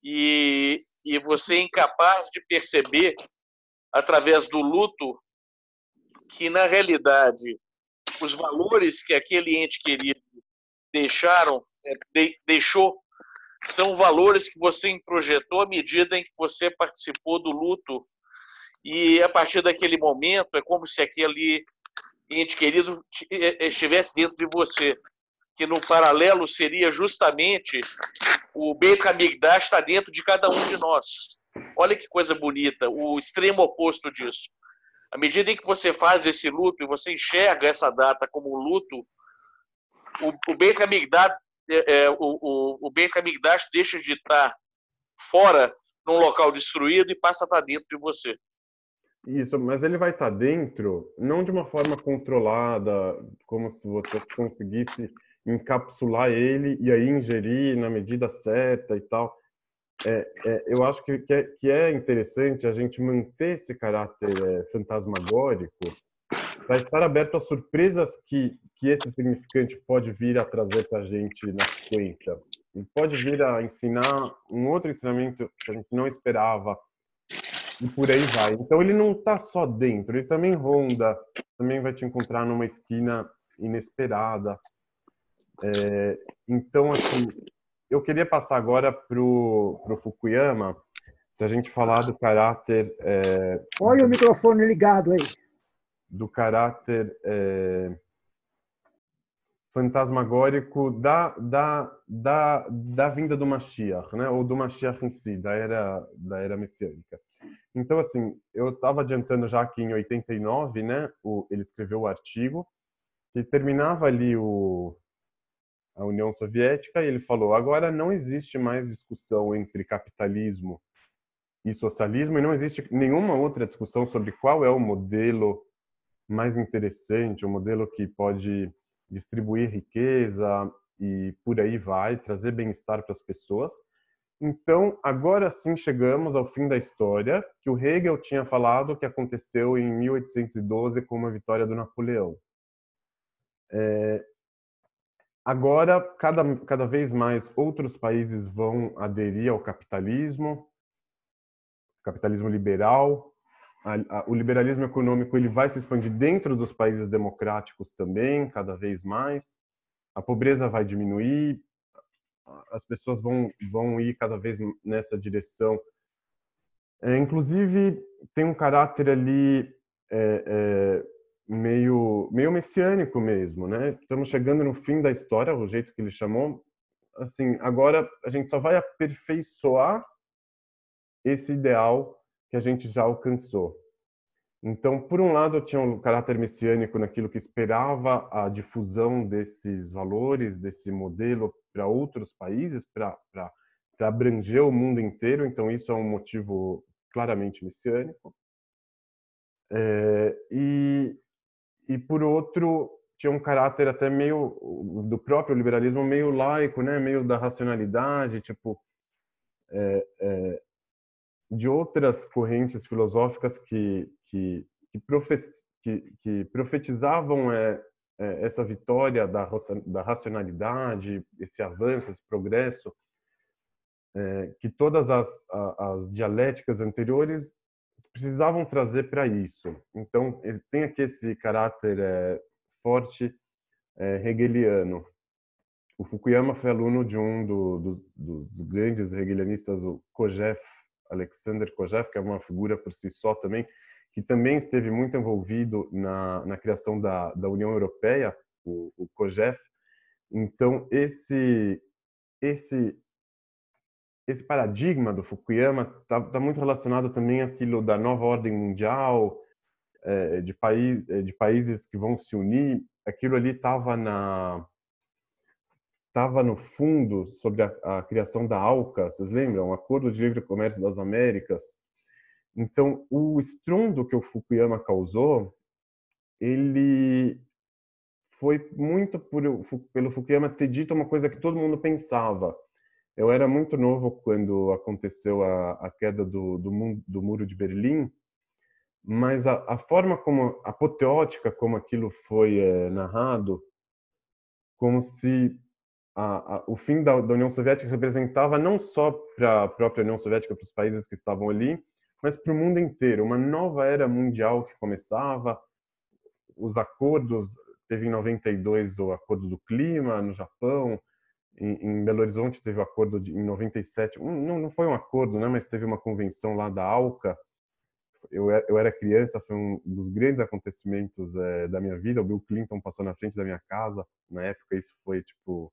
e, e você é incapaz de perceber, através do luto, que na realidade os valores que aquele ente querido deixaram, de, deixou, são valores que você introjetou à medida em que você participou do luto. E a partir daquele momento, é como se aquele ente querido estivesse dentro de você. Que no paralelo seria justamente o Beit HaMikdash está dentro de cada um de nós. Olha que coisa bonita, o extremo oposto disso. À medida em que você faz esse luto e você enxerga essa data como luto, o, o Beit HaMikdash, é, é, o, o, o Beit HaMikdash deixa de estar fora num local destruído e passa a estar dentro de você. Isso, mas ele vai estar dentro, não de uma forma controlada, como se você conseguisse encapsular ele e aí ingerir na medida certa e tal. É, é, eu acho que, que, é, que é interessante a gente manter esse caráter é, fantasmagórico para estar aberto às surpresas que, que esse significante pode vir a trazer para a gente na sequência. Ele pode vir a ensinar um outro ensinamento que a gente não esperava e por aí vai. Então ele não está só dentro, ele também ronda, também vai te encontrar numa esquina inesperada. É, então, assim, eu queria passar agora para o Fukuyama, para a gente falar do caráter. É, Olha o microfone ligado aí. Do caráter é, fantasmagórico da, da, da, da vinda do Mashiach, né? ou do Mashiach em si, da era, da era messiânica. Então, assim, eu estava adiantando já que em 89, né, o, ele escreveu o artigo que terminava ali o, a União Soviética e ele falou: agora não existe mais discussão entre capitalismo e socialismo e não existe nenhuma outra discussão sobre qual é o modelo mais interessante, o modelo que pode distribuir riqueza e por aí vai, trazer bem-estar para as pessoas. Então, agora sim chegamos ao fim da história, que o Hegel tinha falado que aconteceu em 1812 com a vitória do Napoleão. É, agora, cada, cada vez mais outros países vão aderir ao capitalismo, capitalismo liberal. A, a, o liberalismo econômico ele vai se expandir dentro dos países democráticos também, cada vez mais. A pobreza vai diminuir, as pessoas vão, vão ir cada vez nessa direção. É, inclusive, tem um caráter ali é, é, meio, meio messiânico mesmo, né? Estamos chegando no fim da história, o jeito que ele chamou. Assim, agora a gente só vai aperfeiçoar esse ideal que a gente já alcançou. Então, por um lado, tinha um caráter messiânico naquilo que esperava a difusão desses valores, desse modelo para outros países, para abranger o mundo inteiro. Então, isso é um motivo claramente messiânico. É, e, e, por outro, tinha um caráter até meio do próprio liberalismo, meio laico, né? meio da racionalidade, tipo. É, é, de outras correntes filosóficas que, que, que, profe que, que profetizavam é, é, essa vitória da, da racionalidade, esse avanço, esse progresso. é, que todas as, as dialéticas anteriores precisavam trazer para isso. Então, tem aqui esse caráter é, forte é, hegeliano. O Fukuyama foi aluno de um do, dos, dos, grandes hegelianistas, o Kojève, Alexander Kojève, que é uma figura por si só também, que também esteve muito envolvido na, na criação da, da União Europeia, o, o. Então, esse, esse esse paradigma do Fukuyama está tá muito relacionado também àquilo da nova ordem mundial, é, de, país, é, de países que vão se unir. Aquilo ali estava na estava no fundo sobre a, a, criação da ALCA, vocês lembram? O Acordo de Livre Comércio das Américas. Então, o estrondo que o Fukuyama causou, ele foi muito por, pelo Fukuyama ter dito uma coisa que todo mundo pensava, eu era muito novo quando aconteceu a, a queda do, do, do, muro de Berlim, mas a, a, forma como, apoteótica como aquilo foi é, narrado, como se a, o fim da, da, União Soviética representava não só para a própria União Soviética, para os países que estavam ali, mas para o mundo inteiro, uma nova era mundial que começava, os acordos, teve em 92 o Acordo do Clima no Japão, em, em, Belo Horizonte teve o acordo de, em 97, não, não foi um acordo, né, mas teve uma convenção lá da ALCA. Eu, eu era criança, foi um dos grandes acontecimentos é, da minha vida. O Bill Clinton passou na frente da minha casa. Na época, isso foi tipo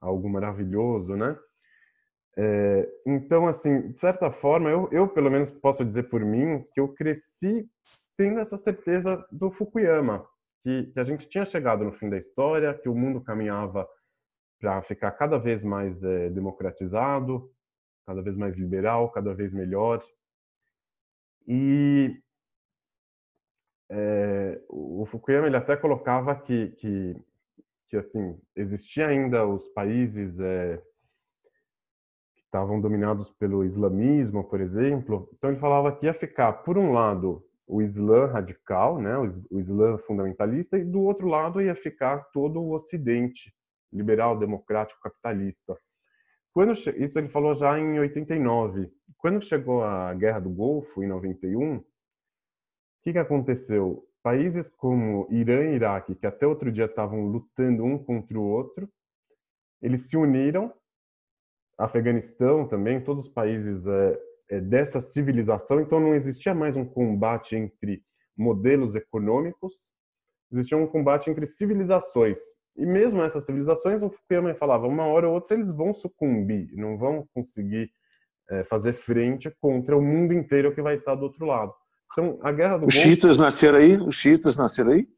algo maravilhoso, né? É, então, assim, de certa forma, eu, eu pelo menos posso dizer por mim que eu cresci tendo essa certeza do Fukuyama, que, que a gente tinha chegado no fim da história, que o mundo caminhava para ficar cada vez mais é, democratizado, cada vez mais liberal, cada vez melhor. E é, o Fukuyama ele até colocava que, que, que assim existia ainda os países é, que estavam dominados pelo islamismo, por exemplo. Então ele falava que ia ficar, por um lado, o Islã radical, né, o Islã fundamentalista, e do outro lado ia ficar todo o Ocidente, liberal, democrático, capitalista. Quando isso ele falou já em 89. Quando chegou a Guerra do Golfo em 91, o que, que aconteceu? Países como Irã e Iraque, que até outro dia estavam lutando um contra o outro, eles se uniram. Afeganistão também, todos os países é, é, dessa civilização. Então não existia mais um combate entre modelos econômicos, existia um combate entre civilizações. E mesmo essas civilizações, o Fukuyama falava, uma hora ou outra eles vão sucumbir, não vão conseguir é, fazer frente contra o mundo inteiro que vai estar do outro lado. Então, a guerra do Os Golfo... chiitas nasceram aí? Os chiitas nasceram aí?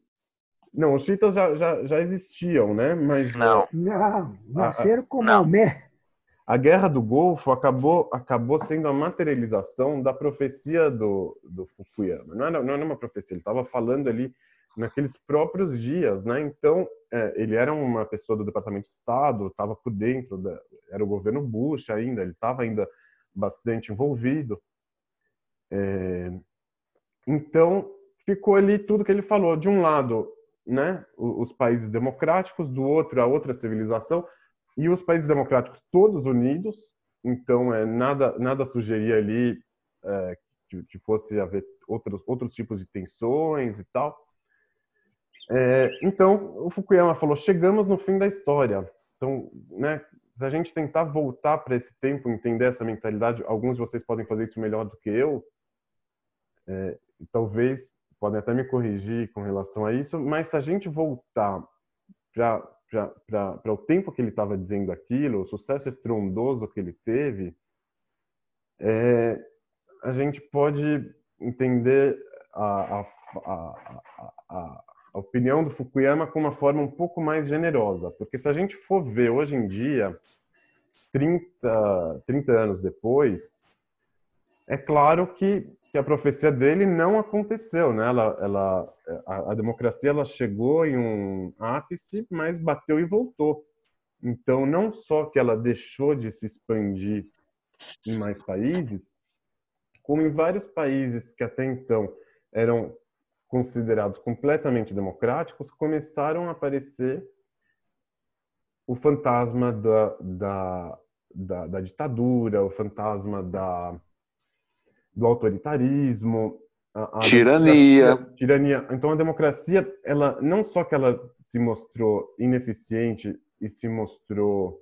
Não, os chiitas já, já, já existiam, né? Mas não, não nasceram com Maomé. A guerra do Golfo acabou acabou sendo a materialização da profecia do, do Fukuyama. Não era, não era uma profecia, ele estava falando ali naqueles próprios dias, né? Então, é, ele era uma pessoa do Departamento de Estado, estava por dentro, da, era o governo Bush ainda, ele estava ainda bastante envolvido. É, então, ficou ali tudo que ele falou. De um lado, né, os países democráticos, do outro, a outra civilização, e os países democráticos todos unidos. Então, é, nada, nada sugeria ali é, que, que fosse haver outros, outros tipos de tensões e tal. É, então, o Fukuyama falou: chegamos no fim da história. Então, né, se a gente tentar voltar para esse tempo, entender essa mentalidade, alguns de vocês podem fazer isso melhor do que eu. É, talvez podem até me corrigir com relação a isso, mas se a gente voltar para o tempo que ele estava dizendo aquilo, o sucesso estrondoso que ele teve, é, a gente pode entender a, a, a, a opinião do Fukuyama com uma forma um pouco mais generosa, porque se a gente for ver hoje em dia, 30, 30 anos depois, é claro que, que a profecia dele não aconteceu, né? Ela, ela, a, a democracia ela chegou em um ápice, mas bateu e voltou. Então, não só que ela deixou de se expandir em mais países, como em vários países que até então eram considerados completamente democráticos, começaram a aparecer o fantasma da, da, da, da ditadura, o fantasma da, do autoritarismo, a, a tirania. Tirania. Então a democracia, ela não só que ela se mostrou ineficiente e se mostrou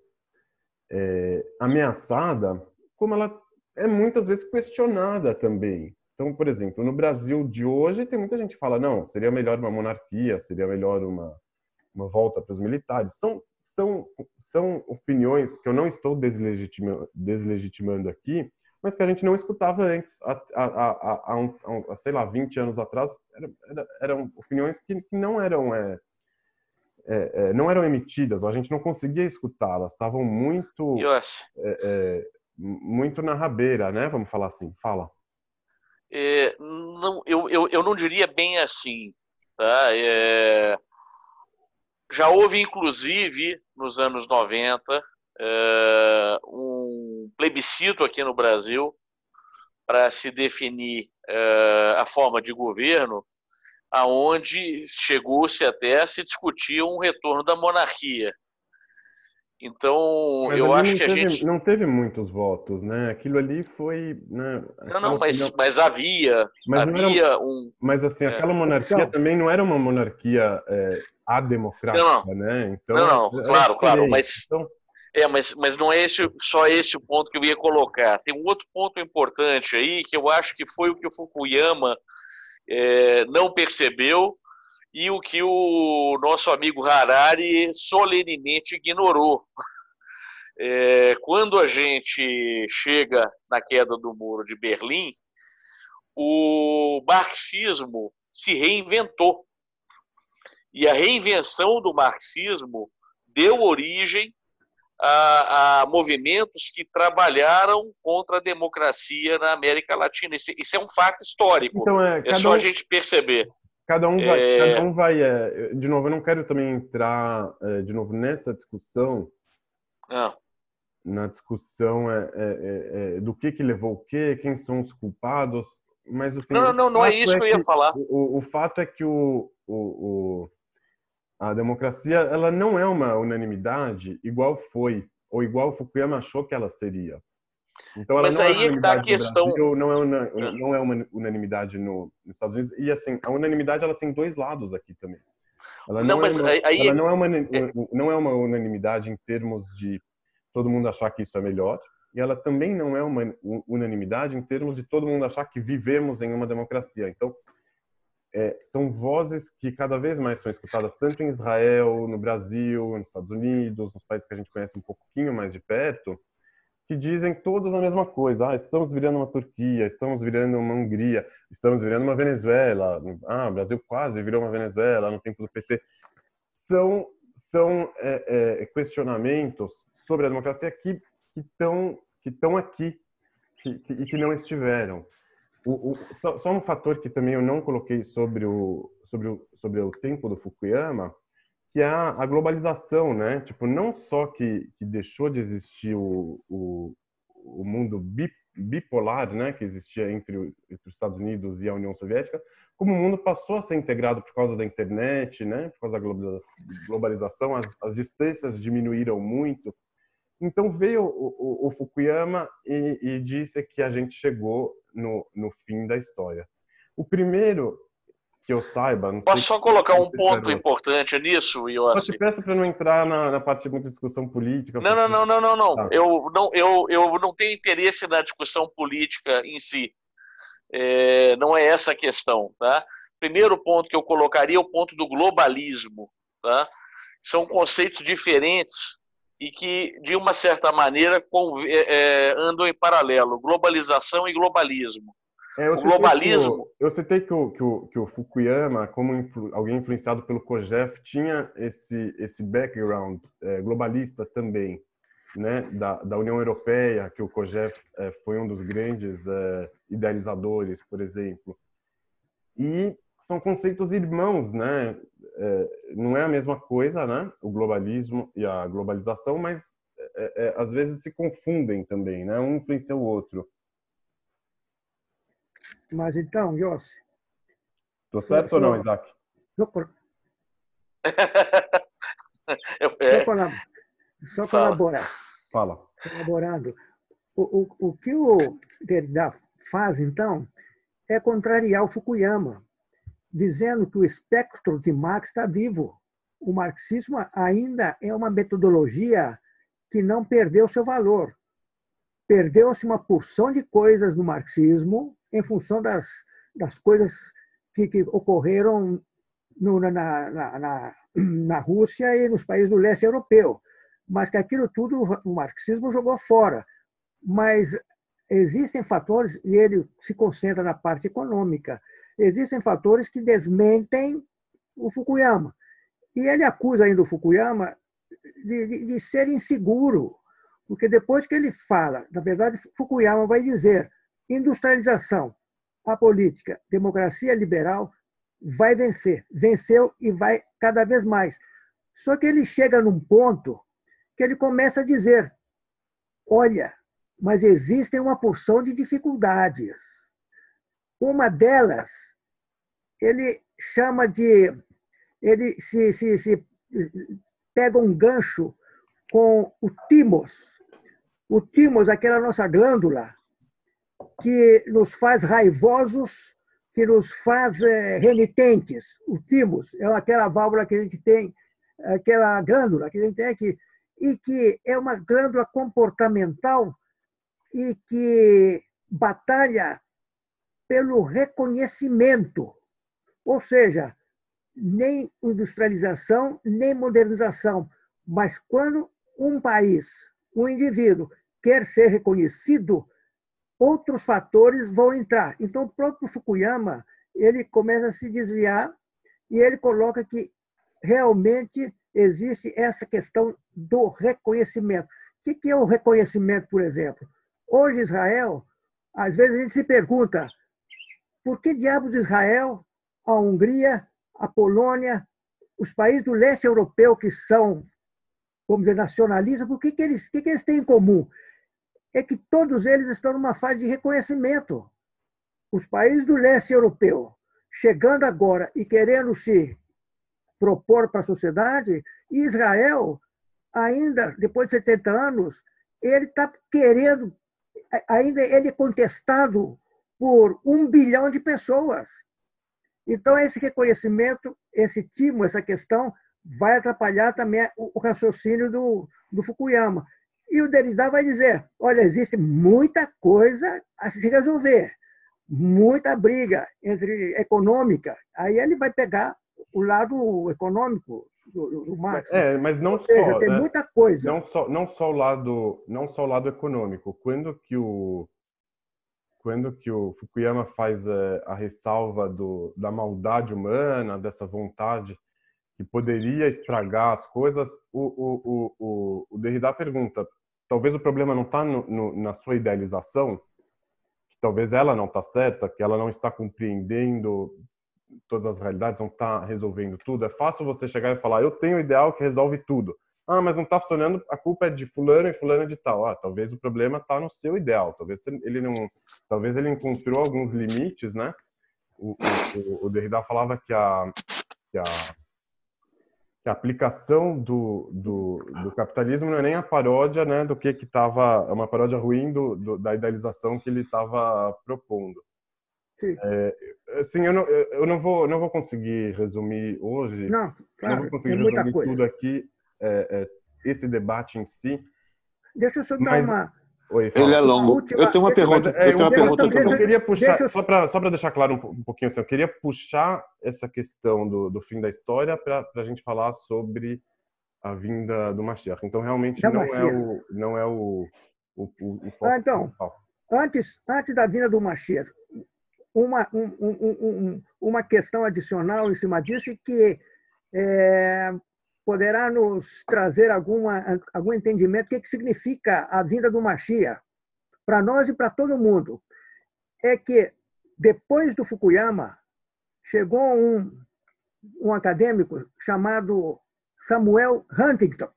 é, ameaçada, como ela é muitas vezes questionada também. Então, por exemplo, no Brasil de hoje tem muita gente que fala não, seria melhor uma monarquia, seria melhor uma uma volta para os militares. São são são opiniões que eu não estou deslegitimando, deslegitimando aqui, mas que a gente não escutava antes, há, há, há, um, há sei lá, 20 anos atrás, era, era, eram opiniões que, não eram é, é, é, não eram emitidas, ou a gente não conseguia escutá-las, estavam muito é, é, muito na rabeira, né? Vamos falar assim, fala. É, não, eu, eu, eu não diria bem assim, tá? já houve, inclusive, nos anos 90, um plebiscito aqui no Brasil para se definir a forma de governo aonde chegou-se até a se discutir um retorno da monarquia. Então, mas eu acho que a gente. Não teve muitos votos, né? Aquilo ali foi. Né, não, não, mas, mas havia. Mas havia era, um. Mas, assim, é. aquela monarquia então, também não era uma monarquia é, ademocrática, não, não. né? Então, não, não, claro, claro. Mas, então... é, mas, mas não é esse, só esse o ponto que eu ia colocar. Tem um outro ponto importante aí, que eu acho que foi o que o Fukuyama é, não percebeu e o que o nosso amigo Harari solenemente ignorou. É, quando a gente chega na queda do muro de Berlim, o marxismo se reinventou. E a reinvenção do marxismo deu origem a, a, movimentos que trabalharam contra a democracia na América Latina. Isso, isso é um fato histórico. Então, é, é só um, a gente perceber. Cada um vai, é... cada um vai é, de novo, eu não quero também entrar é, de novo nessa discussão. Ah. Na discussão é, do que que levou o quê, quem são os culpados, mas assim. Não, não, não, não é isso que eu ia falar. O, o fato é que o, o, o a democracia ela não é uma unanimidade igual foi ou igual Fukuyama achou que ela seria. Então, ela Mas não é aí é que está a questão. Brasil, não é, una, não é uma unanimidade no, nos Estados Unidos. E assim, a unanimidade ela tem dois lados aqui também. Ela não, não é, uma, aí... ela não é uma não é uma unanimidade em termos de todo mundo achar que isso é melhor. E ela também não é uma unanimidade em termos de todo mundo achar que vivemos em uma democracia. Então, é, são vozes que cada vez mais são escutadas tanto em Israel, no Brasil, nos Estados Unidos, nos países que a gente conhece um pouquinho mais de perto, que dizem todos a mesma coisa. Ah, estamos virando uma Turquia, estamos virando uma Hungria, estamos virando uma Venezuela. Ah, o Brasil quase virou uma Venezuela no tempo do PT. São, são é, é, questionamentos sobre a democracia que estão que estão aqui que, que, e que não estiveram. O, o, só, só, um fator que também eu não coloquei sobre o, sobre o, sobre o tempo do Fukuyama, que é a, a globalização, né? Tipo, não só que, que deixou de existir o, o, o mundo bipolar, né, que existia entre, entre os Estados Unidos e a União Soviética, como o mundo passou a ser integrado por causa da internet, né, por causa da globalização, as, as distâncias diminuíram muito. Então veio o, o, o Fukuyama e, e, disse que a gente chegou no, no fim da história. O primeiro que eu saiba. Posso só colocar um ponto importante nisso, Yossi? Eu te peço para não entrar na, na parte de muita discussão política. Não, não, não, não, não, não. Tá. Eu não, eu, eu não tenho interesse na discussão política em si. É, não é essa a questão, tá? Primeiro ponto que eu colocaria é o ponto do globalismo, tá? São conceitos diferentes e que, de uma certa maneira, é, é, andam em paralelo, globalização e globalismo. É, o globalismo... O, eu citei que o, que o, que o Fukuyama, como influ, alguém influenciado pelo COGEF, tinha esse, esse background é, globalista também, né, da, da União Europeia, que o COGEF é, foi um dos grandes é, idealizadores, por exemplo. E são conceitos irmãos, né? É, não é a mesma coisa, né? O globalismo e a globalização, mas é, é, às vezes se confundem também, né? Um influencia o outro. Mas então, Yossi. Tô certo ou não, Isaac? Só, é. só, colab só colaborar. Fala. elaborando. O, o, o que o Derrida faz, então, é contrariar o Fukuyama, dizendo que o espectro de Marx está vivo. O marxismo ainda é uma metodologia que não perdeu seu valor. Perdeu-se uma porção de coisas no marxismo em função das, das coisas que, que ocorreram no, na, na, na, na Rússia e nos países do leste europeu. Mas que aquilo tudo o marxismo jogou fora. Mas existem fatores, e ele se concentra na parte econômica, existem fatores que desmentem o Fukuyama. E ele acusa ainda o Fukuyama de, de, de ser inseguro, porque depois que ele fala, na verdade, Fukuyama vai dizer industrialização, a política, democracia liberal vai vencer, venceu e vai cada vez mais. Só que ele chega num ponto que ele começa a dizer: olha, mas existem uma porção de dificuldades. Uma delas, ele chama de. Ele se, se, se pega um gancho com o timos. O timos, aquela nossa glândula que nos faz raivosos, que nos faz é, renitentes. O timos é aquela válvula que a gente tem, aquela glândula que a gente tem aqui, e que é uma glândula comportamental e que batalha pelo reconhecimento, ou seja, nem industrialização, nem modernização, mas quando um país, um indivíduo quer ser reconhecido, outros fatores vão entrar. Então, o próprio Fukuyama ele começa a se desviar e ele coloca que realmente existe essa questão do reconhecimento. O que é o reconhecimento, por exemplo? Hoje, Israel, às vezes a gente se pergunta por que diabos Israel, a Hungria, a Polônia, os países do leste europeu que são, vamos dizer, nacionalistas, por que, que, eles, que, que eles têm em comum? É que todos eles estão numa fase de reconhecimento. Os países do leste europeu, chegando agora e querendo se propor para a sociedade, e Israel, ainda depois de 70 anos, ele está querendo ainda ele é contestado por um bilhão de pessoas. Então, esse reconhecimento, esse timo, essa questão, vai atrapalhar também o raciocínio do, do Fukuyama. E o Derrida vai dizer: olha, existe muita coisa a se resolver, muita briga entre econômica. Aí ele vai pegar o lado econômico do, do Marx. É, mas não Ou seja, só, tem né? muita coisa. Não só, não só o lado, não só o lado econômico. Quando que o quando que o Fukuyama faz a, a ressalva do, da maldade humana, dessa vontade que poderia estragar as coisas, o, o, o, o Derrida pergunta: talvez o problema não está na sua idealização, que talvez ela não está certa, que ela não está compreendendo todas as realidades, não está resolvendo tudo. É fácil você chegar e falar, eu tenho o ideal que resolve tudo. Ah, mas não está funcionando, a culpa é de fulano e fulano de tal. Ah, talvez o problema está no seu ideal. Talvez ele não, talvez ele encontrou alguns limites, né? O, o, o Derrida falava que a, que a, que a aplicação do, do, do, capitalismo não é nem a paródia, né, do que que estava, é uma paródia ruim do, do, da idealização que ele estava propondo. É, assim, eu não, eu não vou, não vou conseguir resumir hoje. Não, claro, não vou conseguir resumir coisa. tudo aqui, é, é, esse debate em si. Deixa eu só dar uma. Oi, Ele é longo. Última... Eu tenho uma pergunta. É, eu tenho uma pergunta eu, eu queria puxar, eu... só para só deixar claro um, um, pouquinho, assim, eu queria puxar essa questão do, do fim da história para a gente falar sobre a vinda do Mashiach. Então, realmente, não é, o, não é o, o, o, o foco ah, então, antes, antes da vinda do Mashiach, uma, um, um, uma questão adicional em cima disso que é, poderá nos trazer alguma, algum entendimento do que, que significa a vinda do Machia para nós e para todo mundo. É que depois do Fukuyama chegou um, um acadêmico chamado Samuel Huntington,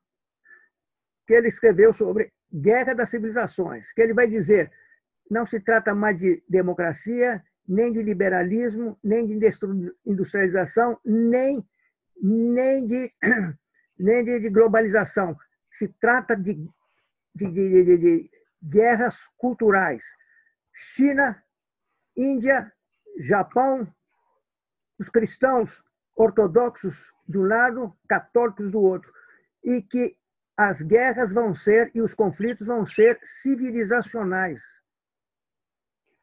que ele escreveu sobre Guerra das Civilizações, que ele vai dizer não se trata mais de democracia, nem de liberalismo, nem de industrialização, nem, nem, de, nem de, de globalização. Se trata de de, de, de, guerras culturais. China, Índia, Japão, os cristãos ortodoxos de um lado, católicos do outro, e que as guerras vão ser e os conflitos vão ser civilizacionais.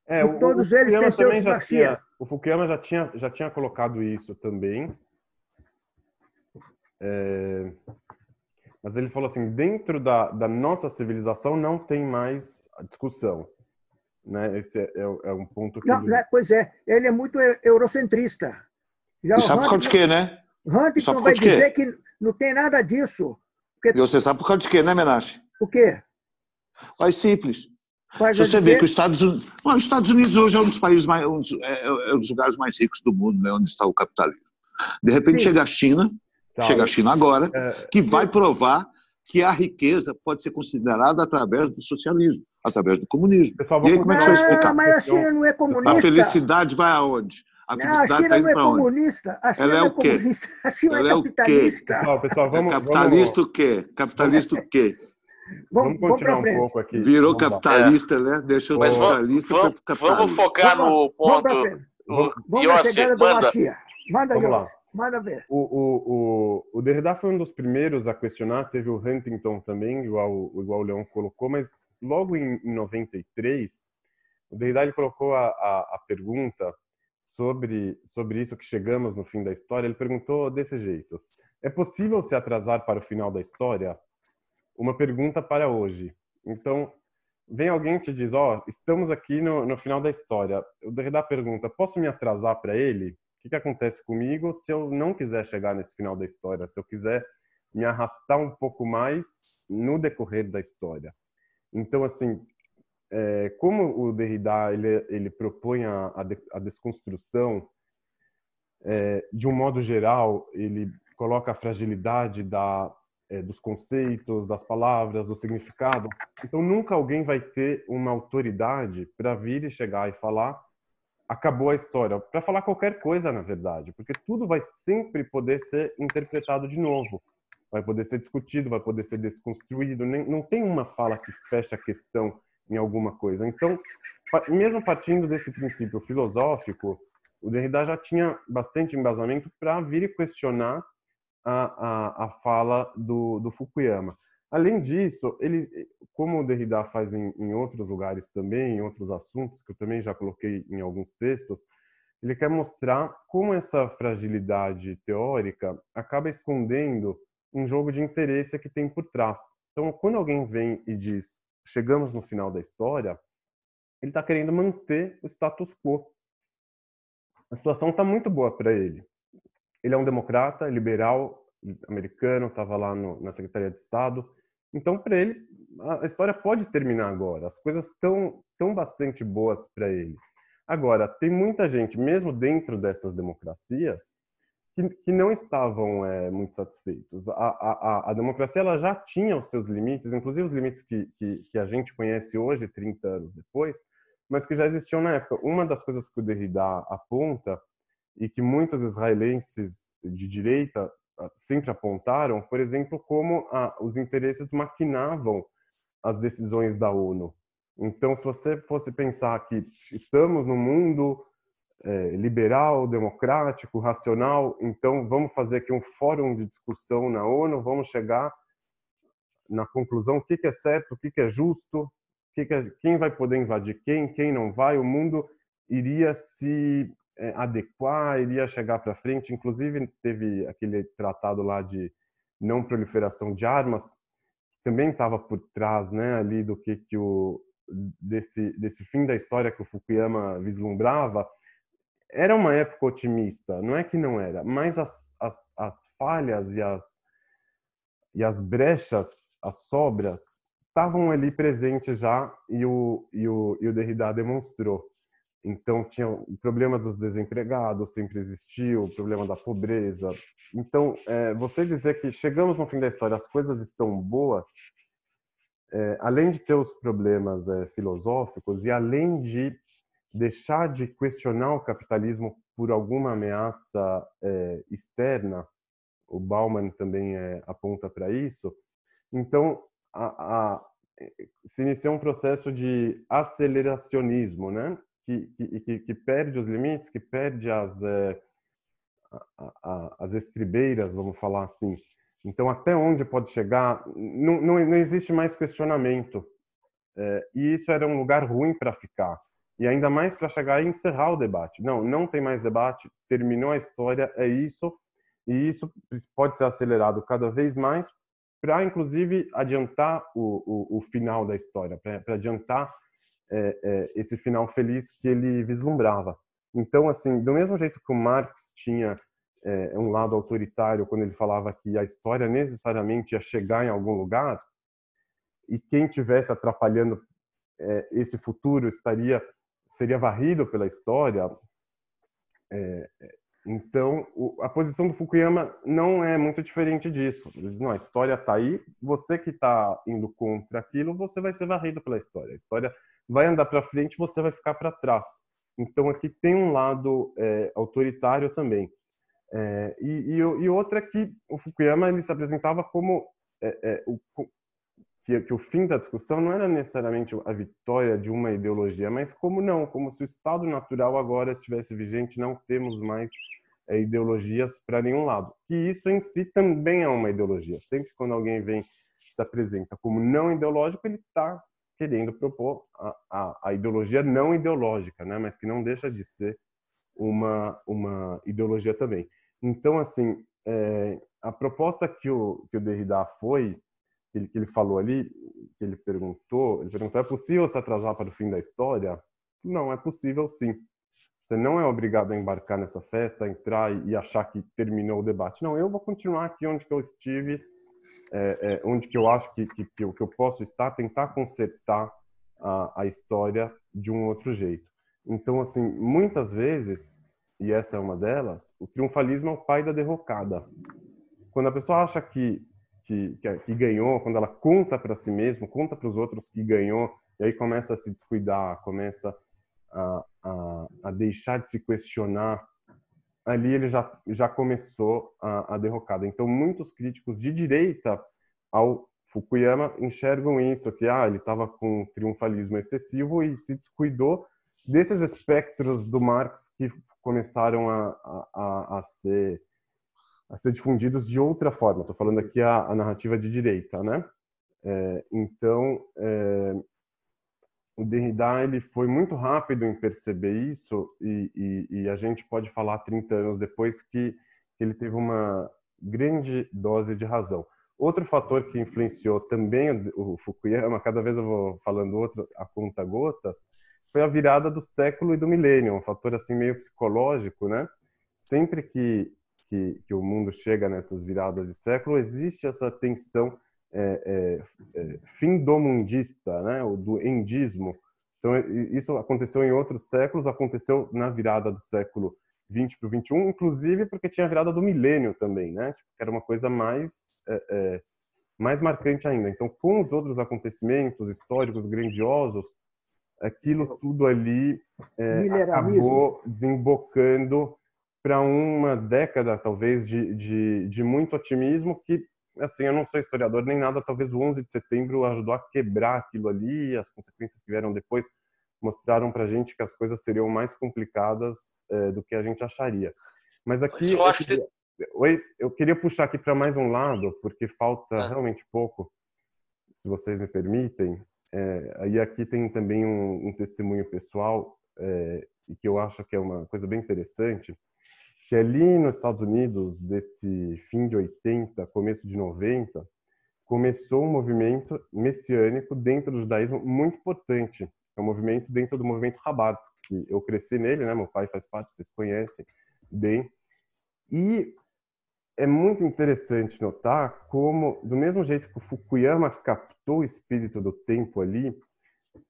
É, o, todos o eles têm seus já tinha, O Fukuyama já tinha, já tinha colocado isso também. É, mas ele falou assim, dentro da, da nossa civilização não tem mais discussão. Né? Esse é, é, é um ponto que... Não, ele... né? Pois é, ele é muito eurocentrista. Já e sabe por causa de quê, né? Huntington vai dizer que não tem nada disso. Porque... E você sabe por causa de quê, né, Menache? O quê? Mais simples. Se você vê que os Estados Unidos. Bom, os Estados Unidos hoje é um dos países mais. Um dos, é, é, um dos lugares mais ricos do mundo, né, onde está o capitalismo. De repente Sim. chega a China, tá. chega a China agora, é, que vai provar que a riqueza pode ser considerada através do socialismo, através do comunismo. Pessoal, e aí, como é que você vai explicar? Mas a China não é comunista. A felicidade vai aonde? A, não, a China tá não é comunista. A China Ela é, o quê? Comunista. A China Ela é capitalista. Pessoal, pessoal, vamos, é capitalista vamos... o quê? Capitalista o quê? Vamos, vamos continuar um pouco aqui. Virou capitalista, é. né? Deixou Mas socialista vamos, vamos focar no ponto. Vamos, vamos na chegada do Machia. Manda, vamos lá. Manda ver. O, o, o, o Derrida foi um dos primeiros a questionar, teve o Huntington também, igual, igual o Leão colocou, mas logo em, em 93, o Derrida ele colocou a, a, a pergunta sobre, sobre isso que chegamos no fim da história, ele perguntou desse jeito: É possível se atrasar para o final da história? Uma pergunta para hoje. Então, vem alguém te diz: Ó, oh, estamos aqui no, no final da história. O Derrida pergunta: Posso me atrasar para ele? O que, que acontece comigo se eu não quiser chegar nesse final da história? Se eu quiser me arrastar um pouco mais no decorrer da história? Então, assim, é, como o Derrida ele, ele propõe a, a, de, a desconstrução é, de um modo geral, ele coloca a fragilidade da, é, dos conceitos, das palavras, do significado. Então, nunca alguém vai ter uma autoridade para vir e chegar e falar acabou a história, para falar qualquer coisa, na verdade, porque tudo vai sempre poder ser interpretado de novo, vai poder ser discutido, vai poder ser desconstruído, não tem uma fala que fecha a questão em alguma coisa. Então, mesmo partindo desse princípio filosófico, o Derrida já tinha bastante embasamento para vir e questionar a, a, a fala do, do, Fukuyama. Além disso, ele, como o Derrida faz em, em outros lugares também, em outros assuntos, que eu também já coloquei em alguns textos, ele quer mostrar como essa fragilidade teórica acaba escondendo um jogo de interesse que tem por trás. Então, quando alguém vem e diz chegamos no final da história, ele está querendo manter o status quo. A situação está muito boa para ele. Ele é um democrata, liberal, americano, estava lá no, na Secretaria de Estado. Então, para ele, a história pode terminar agora. As coisas estão tão bastante boas para ele. Agora, tem muita gente, mesmo dentro dessas democracias, que, que não estavam é, muito satisfeitos. A, a, a, democracia ela já tinha os seus limites, inclusive os limites que, que, que, a gente conhece hoje, 30 anos depois, mas que já existiam na época. Uma das coisas que o Derrida aponta e que muitos israelenses de direita sempre apontaram, por exemplo, como os interesses maquinavam as decisões da ONU. Então, se você fosse pensar que estamos no mundo é, liberal, democrático, racional. Então, vamos fazer aqui um fórum de discussão na ONU, vamos chegar na conclusão o que, que é certo, o que, que é justo, que que é, quem vai poder invadir quem, quem não vai. O mundo iria se é, adequar, iria chegar para frente. Inclusive, teve aquele tratado lá de não proliferação de armas, que também estava por trás né, ali do que, que o desse, desse fim da história que o Fukuyama vislumbrava, era uma época otimista, não é que não era, mas as, as, as falhas e as, e as brechas, as sobras, estavam ali presentes já e o, e o, e o Derrida demonstrou. Então, tinha o problema dos desempregados, sempre existiu, o problema da pobreza. Então, é, você dizer que chegamos no fim da história, as coisas estão boas, é, além de ter os problemas é, filosóficos e além de deixar de questionar o capitalismo por alguma ameaça é, externa, o Bauman também é, aponta para isso. Então, a, a, se inicia um processo de aceleracionismo, né? Que, que, que perde os limites, que perde as, é, as estribeiras, vamos falar assim. Então, até onde pode chegar, não, não, não existe mais questionamento. É, e isso era um lugar ruim para ficar. E ainda mais para chegar e encerrar o debate. Não, não tem mais debate, terminou a história, é isso. E isso pode ser acelerado cada vez mais para, inclusive, adiantar o, o, o, final da história, para adiantar é, é, esse final feliz que ele vislumbrava. Então, assim, do mesmo jeito que o Marx tinha é, um lado autoritário quando ele falava que a história necessariamente ia chegar em algum lugar e quem tivesse atrapalhando é, esse futuro estaria seria varrido pela história. Então, a posição do Fukuyama não é muito diferente disso. Ele diz, não, a história está aí, você que está indo contra aquilo, você vai ser varrido pela história. A história vai andar para frente, você vai ficar para trás. Então, aqui tem um lado é, autoritário também. É, e, e, e, outra é que o Fukuyama ele se apresentava como é, é, o, que, que, o fim da discussão não era necessariamente a vitória de uma ideologia, mas como não, como se o estado natural agora estivesse vigente, não temos mais é, ideologias para nenhum lado. E isso em si também é uma ideologia. Sempre quando alguém vem se apresenta como não ideológico, ele está querendo propor a, a, a, ideologia não ideológica, né? mas que não deixa de ser uma, uma ideologia também. Então, assim, é, a proposta que o, que o Derrida foi, que ele, que ele falou ali, que ele perguntou, ele perguntou, é possível se atrasar para o fim da história? Não, é possível sim. Você não é obrigado a embarcar nessa festa, entrar e achar que terminou o debate. Não, eu vou continuar aqui onde que eu estive, é, é, onde que eu acho que, que, que, eu, que eu posso estar, tentar consertar a, a história de um outro jeito. Então, assim, muitas vezes e essa é uma delas, o triunfalismo é o pai da derrocada. Quando a pessoa acha que que, que, que ganhou, quando ela conta para si mesma, conta para os outros que ganhou, e aí começa a se descuidar, começa a, a, a deixar de se questionar, ali ele já, já começou a, a derrocada. Então, muitos críticos de direita ao Fukuyama enxergam isso, que ah, ele estava com triunfalismo excessivo e se descuidou desses espectros do Marx que começaram a, a, a, ser, a ser difundidos de outra forma. Estou falando aqui a, a, narrativa de direita, né? É, então, é, o Derrida ele foi muito rápido em perceber isso e, e, e, a gente pode falar 30 anos depois que ele teve uma grande dose de razão. Outro fator que influenciou também o, Fukuyama, cada vez eu vou falando outro, a conta gotas, foi a virada do século e do milênio, um fator assim meio psicológico, né? Sempre que, que, que o mundo chega nessas viradas de século, existe essa tensão é, é, é, fim do mundista, né? O do endismo. Então isso aconteceu em outros séculos, aconteceu na virada do século 20 para o 21, inclusive porque tinha a virada do milênio também, né? Tipo, era uma coisa mais é, é, mais marcante ainda. Então, com os outros acontecimentos históricos grandiosos, aquilo tudo ali é, acabou desembocando para uma década, talvez, de, de, de, muito otimismo que, assim, eu não sou historiador nem nada, talvez o 11 de setembro ajudou a quebrar aquilo ali, as consequências que vieram depois mostraram para a gente que as coisas seriam mais complicadas é, do que a gente acharia. Mas aqui... eu, queria, que... Oi, eu queria puxar aqui para mais um lado, porque falta ah. realmente pouco, se vocês me permitem. É, aí aqui tem também um, um testemunho pessoal é, e que eu acho que é uma coisa bem interessante, que ali nos Estados Unidos, desse fim de 80, começo de 90, começou um movimento messiânico dentro do judaísmo muito importante. É um movimento dentro do movimento Rabat, que eu cresci nele, né? Meu pai faz parte, vocês conhecem bem. E é muito interessante notar como, do mesmo jeito que o Fukuyama captou o espírito do tempo ali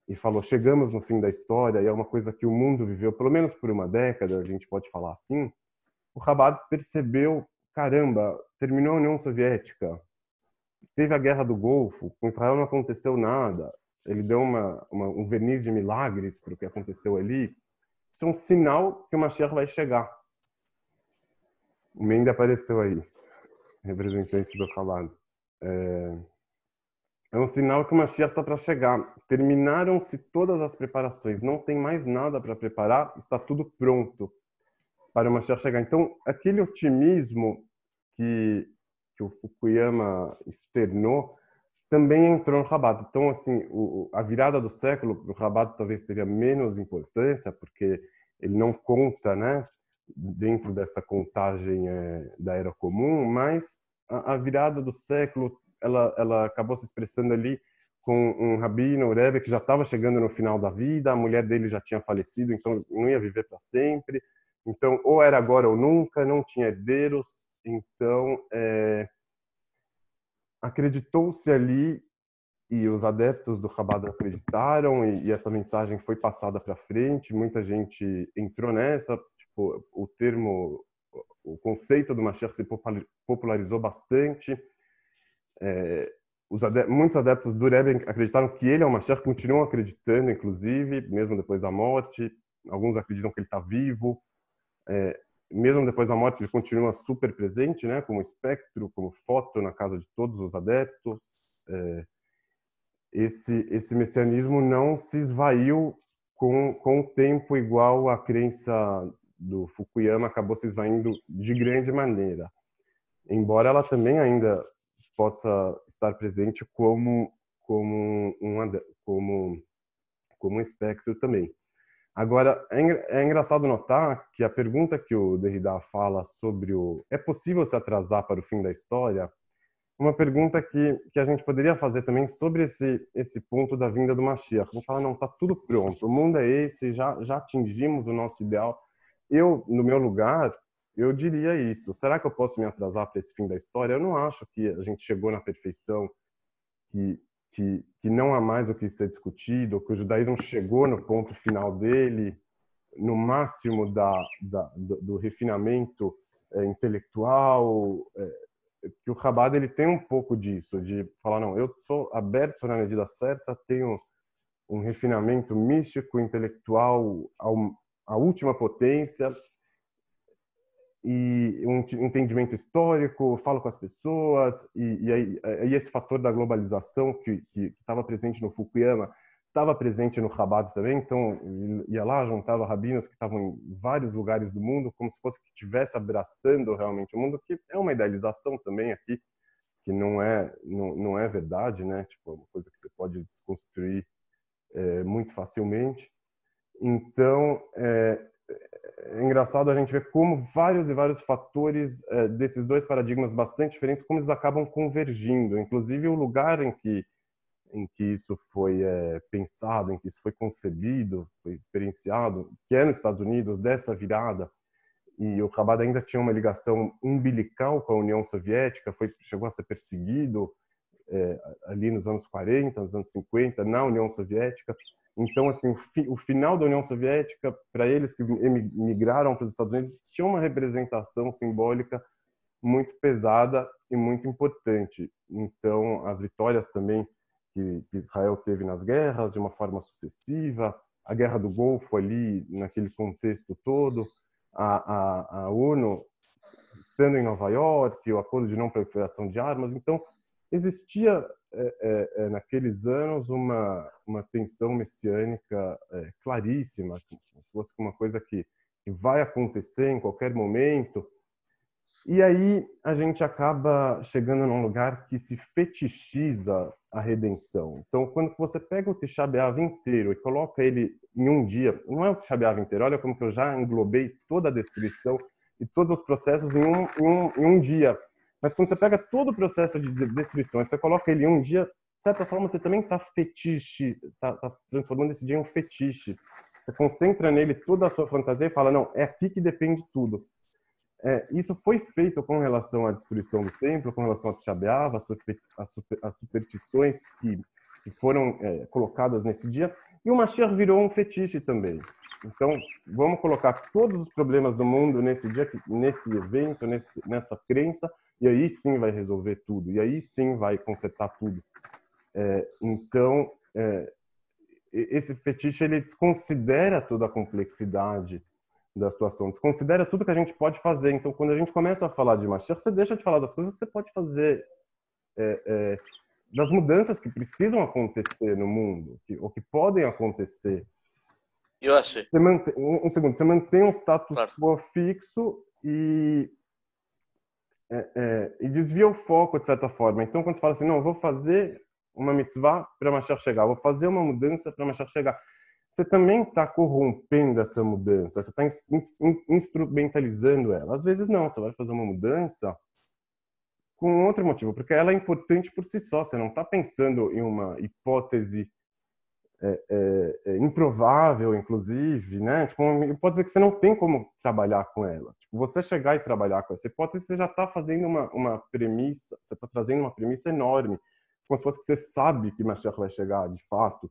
e falou: chegamos no fim da história e é uma coisa que o mundo viveu pelo menos por uma década, a gente pode falar assim. O Rabat percebeu: caramba, terminou a União Soviética, teve a Guerra do Golfo, com Israel não aconteceu nada. Ele deu uma, uma um verniz de milagres para o que aconteceu ali. Isso é um sinal que o Mashiach vai chegar o Mende apareceu aí, representante do Halad. É... é um sinal que o Mashiach está para chegar. Terminaram-se todas as preparações, não tem mais nada para preparar, está tudo pronto para o Mashiach chegar. Então, aquele otimismo que, que o Fukuyama externou também entrou no Rabat. Então, assim, o, a virada do século, o Rabat talvez teria menos importância, porque ele não conta, né, dentro dessa contagem é, da Era Comum, mas a, a, virada do século, ela, ela acabou se expressando ali com um rabino, o Rebbe, que já estava chegando no final da vida, a mulher dele já tinha falecido, então não ia viver para sempre. Então, ou era agora ou nunca, não tinha herdeiros. Então, é, acreditou-se ali e os adeptos do Rabat acreditaram e, e, essa mensagem foi passada para frente. Muita gente entrou nessa. Tipo, o termo, o conceito do Mashiach se popularizou bastante. É, os adeptos, muitos adeptos do Rebbe acreditaram que ele é o Mashiach, continuam acreditando, inclusive, mesmo depois da morte. Alguns acreditam que ele está vivo. É, mesmo depois da morte, ele continua super presente, né, como espectro, como foto na casa de todos os adeptos. É, esse, esse messianismo não se esvaiu com, com o tempo igual a crença do Fukuyama acabou se esvaindo de grande maneira. Embora ela também ainda possa estar presente como, como, um, como, como um espectro também. Agora, é, é engraçado notar que a pergunta que o Derrida fala sobre o é possível se atrasar para o fim da história, uma pergunta que, que a gente poderia fazer também sobre esse, esse ponto da vinda do Mashiach. Vamos falar, não, está tudo pronto, o mundo é esse, já, já atingimos o nosso ideal. Eu, no meu lugar, eu diria isso. Será que eu posso me atrasar para esse fim da história? Eu não acho que a gente chegou na perfeição, que que, que não há mais o que ser discutido, que o judaísmo chegou no ponto final dele, no máximo da, da do, do, refinamento é, intelectual, é, que o Chabad ele tem um pouco disso, de falar, não, eu sou aberto na medida certa, tenho um refinamento místico, intelectual à última potência, e um entendimento histórico, falo com as pessoas, e, e aí, aí, esse fator da globalização que estava presente no Fukuyama estava presente no Rabat também, então ia lá, juntava rabinos que estavam em vários lugares do mundo, como se fosse que estivesse abraçando realmente o mundo, que é uma idealização também aqui, que não é não, não é verdade, né? Tipo, é uma coisa que você pode desconstruir é, muito facilmente. Então, é, é engraçado a gente ver como vários e vários fatores é, desses dois paradigmas bastante diferentes, como eles acabam convergindo. Inclusive o lugar em que em que isso foi é, pensado, em que isso foi concebido, foi experienciado, que é nos Estados Unidos, dessa virada, e o Chabad ainda tinha uma ligação umbilical com a União Soviética, foi chegou a ser perseguido é, ali nos anos 40, nos anos 50, na União Soviética. Então, assim, o, fi, o final da União Soviética, para eles que migraram para os Estados Unidos, tinha uma representação simbólica muito pesada e muito importante. Então, as vitórias também que Israel teve nas guerras, de uma forma sucessiva, a Guerra do Golfo ali, naquele contexto todo, a, a, a ONU estando em Nova York, o acordo de não proliferação de armas. Então, existia é, é, é, naqueles anos uma, uma tensão messiânica é, claríssima, como se fosse uma coisa que, que vai acontecer em qualquer momento. E aí a gente acaba chegando num lugar que se fetichiza a redenção. Então, quando você pega o Tisha B'Av inteiro e coloca ele em um dia, não é o Tisha B'Av inteiro, olha como que eu já englobei toda a destruição e todos os processos em um, em um, em um dia. Mas quando você pega todo o processo de destruição e você coloca ele um dia, de certa forma você também está fetiche, está tá transformando esse dia em um fetiche. Você concentra nele toda a sua fantasia e fala, não, é aqui que depende tudo. É, isso foi feito com relação à destruição do templo, com relação a Tisha as superstições que, que foram é, colocadas nesse dia, e o Mashiach virou um fetiche também. Então, vamos colocar todos os problemas do mundo nesse dia, nesse evento, nesse, nessa crença, e aí sim vai resolver tudo, e aí sim vai consertar tudo. É, então, é, esse fetiche ele desconsidera toda a complexidade da situação, desconsidera tudo que a gente pode fazer. Então, quando a gente começa a falar de Mashiach, você deixa de falar das coisas que você pode fazer é, é das mudanças que precisam acontecer no mundo, que, ou que podem acontecer. Eu achei. Você mantém, um, um segundo, você mantém um status claro. quo fixo e, é, é, e desvia o foco de certa forma. Então, quando você fala assim, não, eu vou fazer uma mitzvah para Mashiach chegar, vou fazer uma mudança para Mashiach chegar, você também está corrompendo essa mudança, você está instrumentalizando ela. Às vezes não, você vai fazer uma mudança com outro motivo, porque ela é importante por si só. Você não está pensando em uma hipótese é, é, é, improvável, inclusive, né? Tipo, pode dizer que você não tem como trabalhar com ela. Tipo, você chegar e trabalhar com essa hipótese, você já está fazendo uma, uma premissa, você está trazendo uma premissa enorme, como se fosse que você sabe que Mashiach vai chegar, de fato,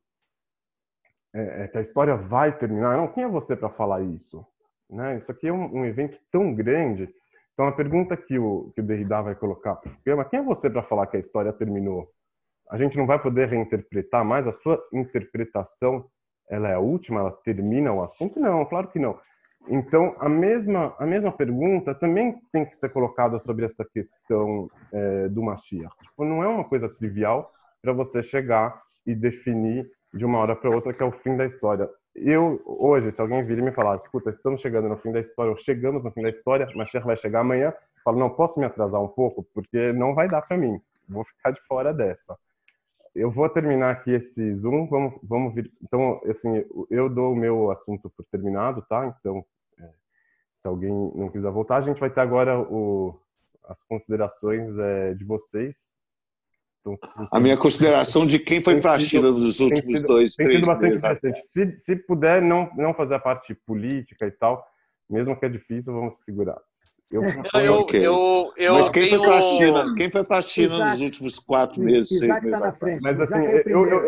é, é, que a história vai terminar. Não, quem é você para falar isso? Né? Isso aqui é um, um evento tão grande então, a pergunta que o, que o Derrida vai colocar para o Fukuyama, quem é você para falar que a história terminou? A gente não vai poder reinterpretar mais? A sua interpretação ela é a última? Ela termina o assunto? Não, claro que não. Então, a mesma, a mesma pergunta também tem que ser colocada sobre essa questão é, do Mashiach. Tipo, não é uma coisa trivial para você chegar e definir de uma hora para outra que é o fim da história eu, hoje, se alguém vir e me falar, escuta, estamos chegando no fim da história, ou chegamos no fim da história, Mashiach vai chegar amanhã, eu falo, não, posso me atrasar um pouco, porque não vai dar para mim, vou ficar de fora dessa. Eu vou terminar aqui esse Zoom, vamos, vamos vir, então, assim, eu dou o meu assunto por terminado, tá? Então, é, se alguém não quiser voltar, a gente vai ter agora o, as considerações é, de vocês, então, a minha consideração de quem foi para a China nos últimos sido, dois, tem três sido bastante meses. interessante. Se, se puder não, não fazer a parte política e tal, mesmo que é difícil, vamos segurar. Eu, eu, okay. eu, eu, Mas quem tenho... foi para a China? Quem foi para a China Isaac, nos últimos quatro meses? Isaac está na frente. Mas assim, é eu,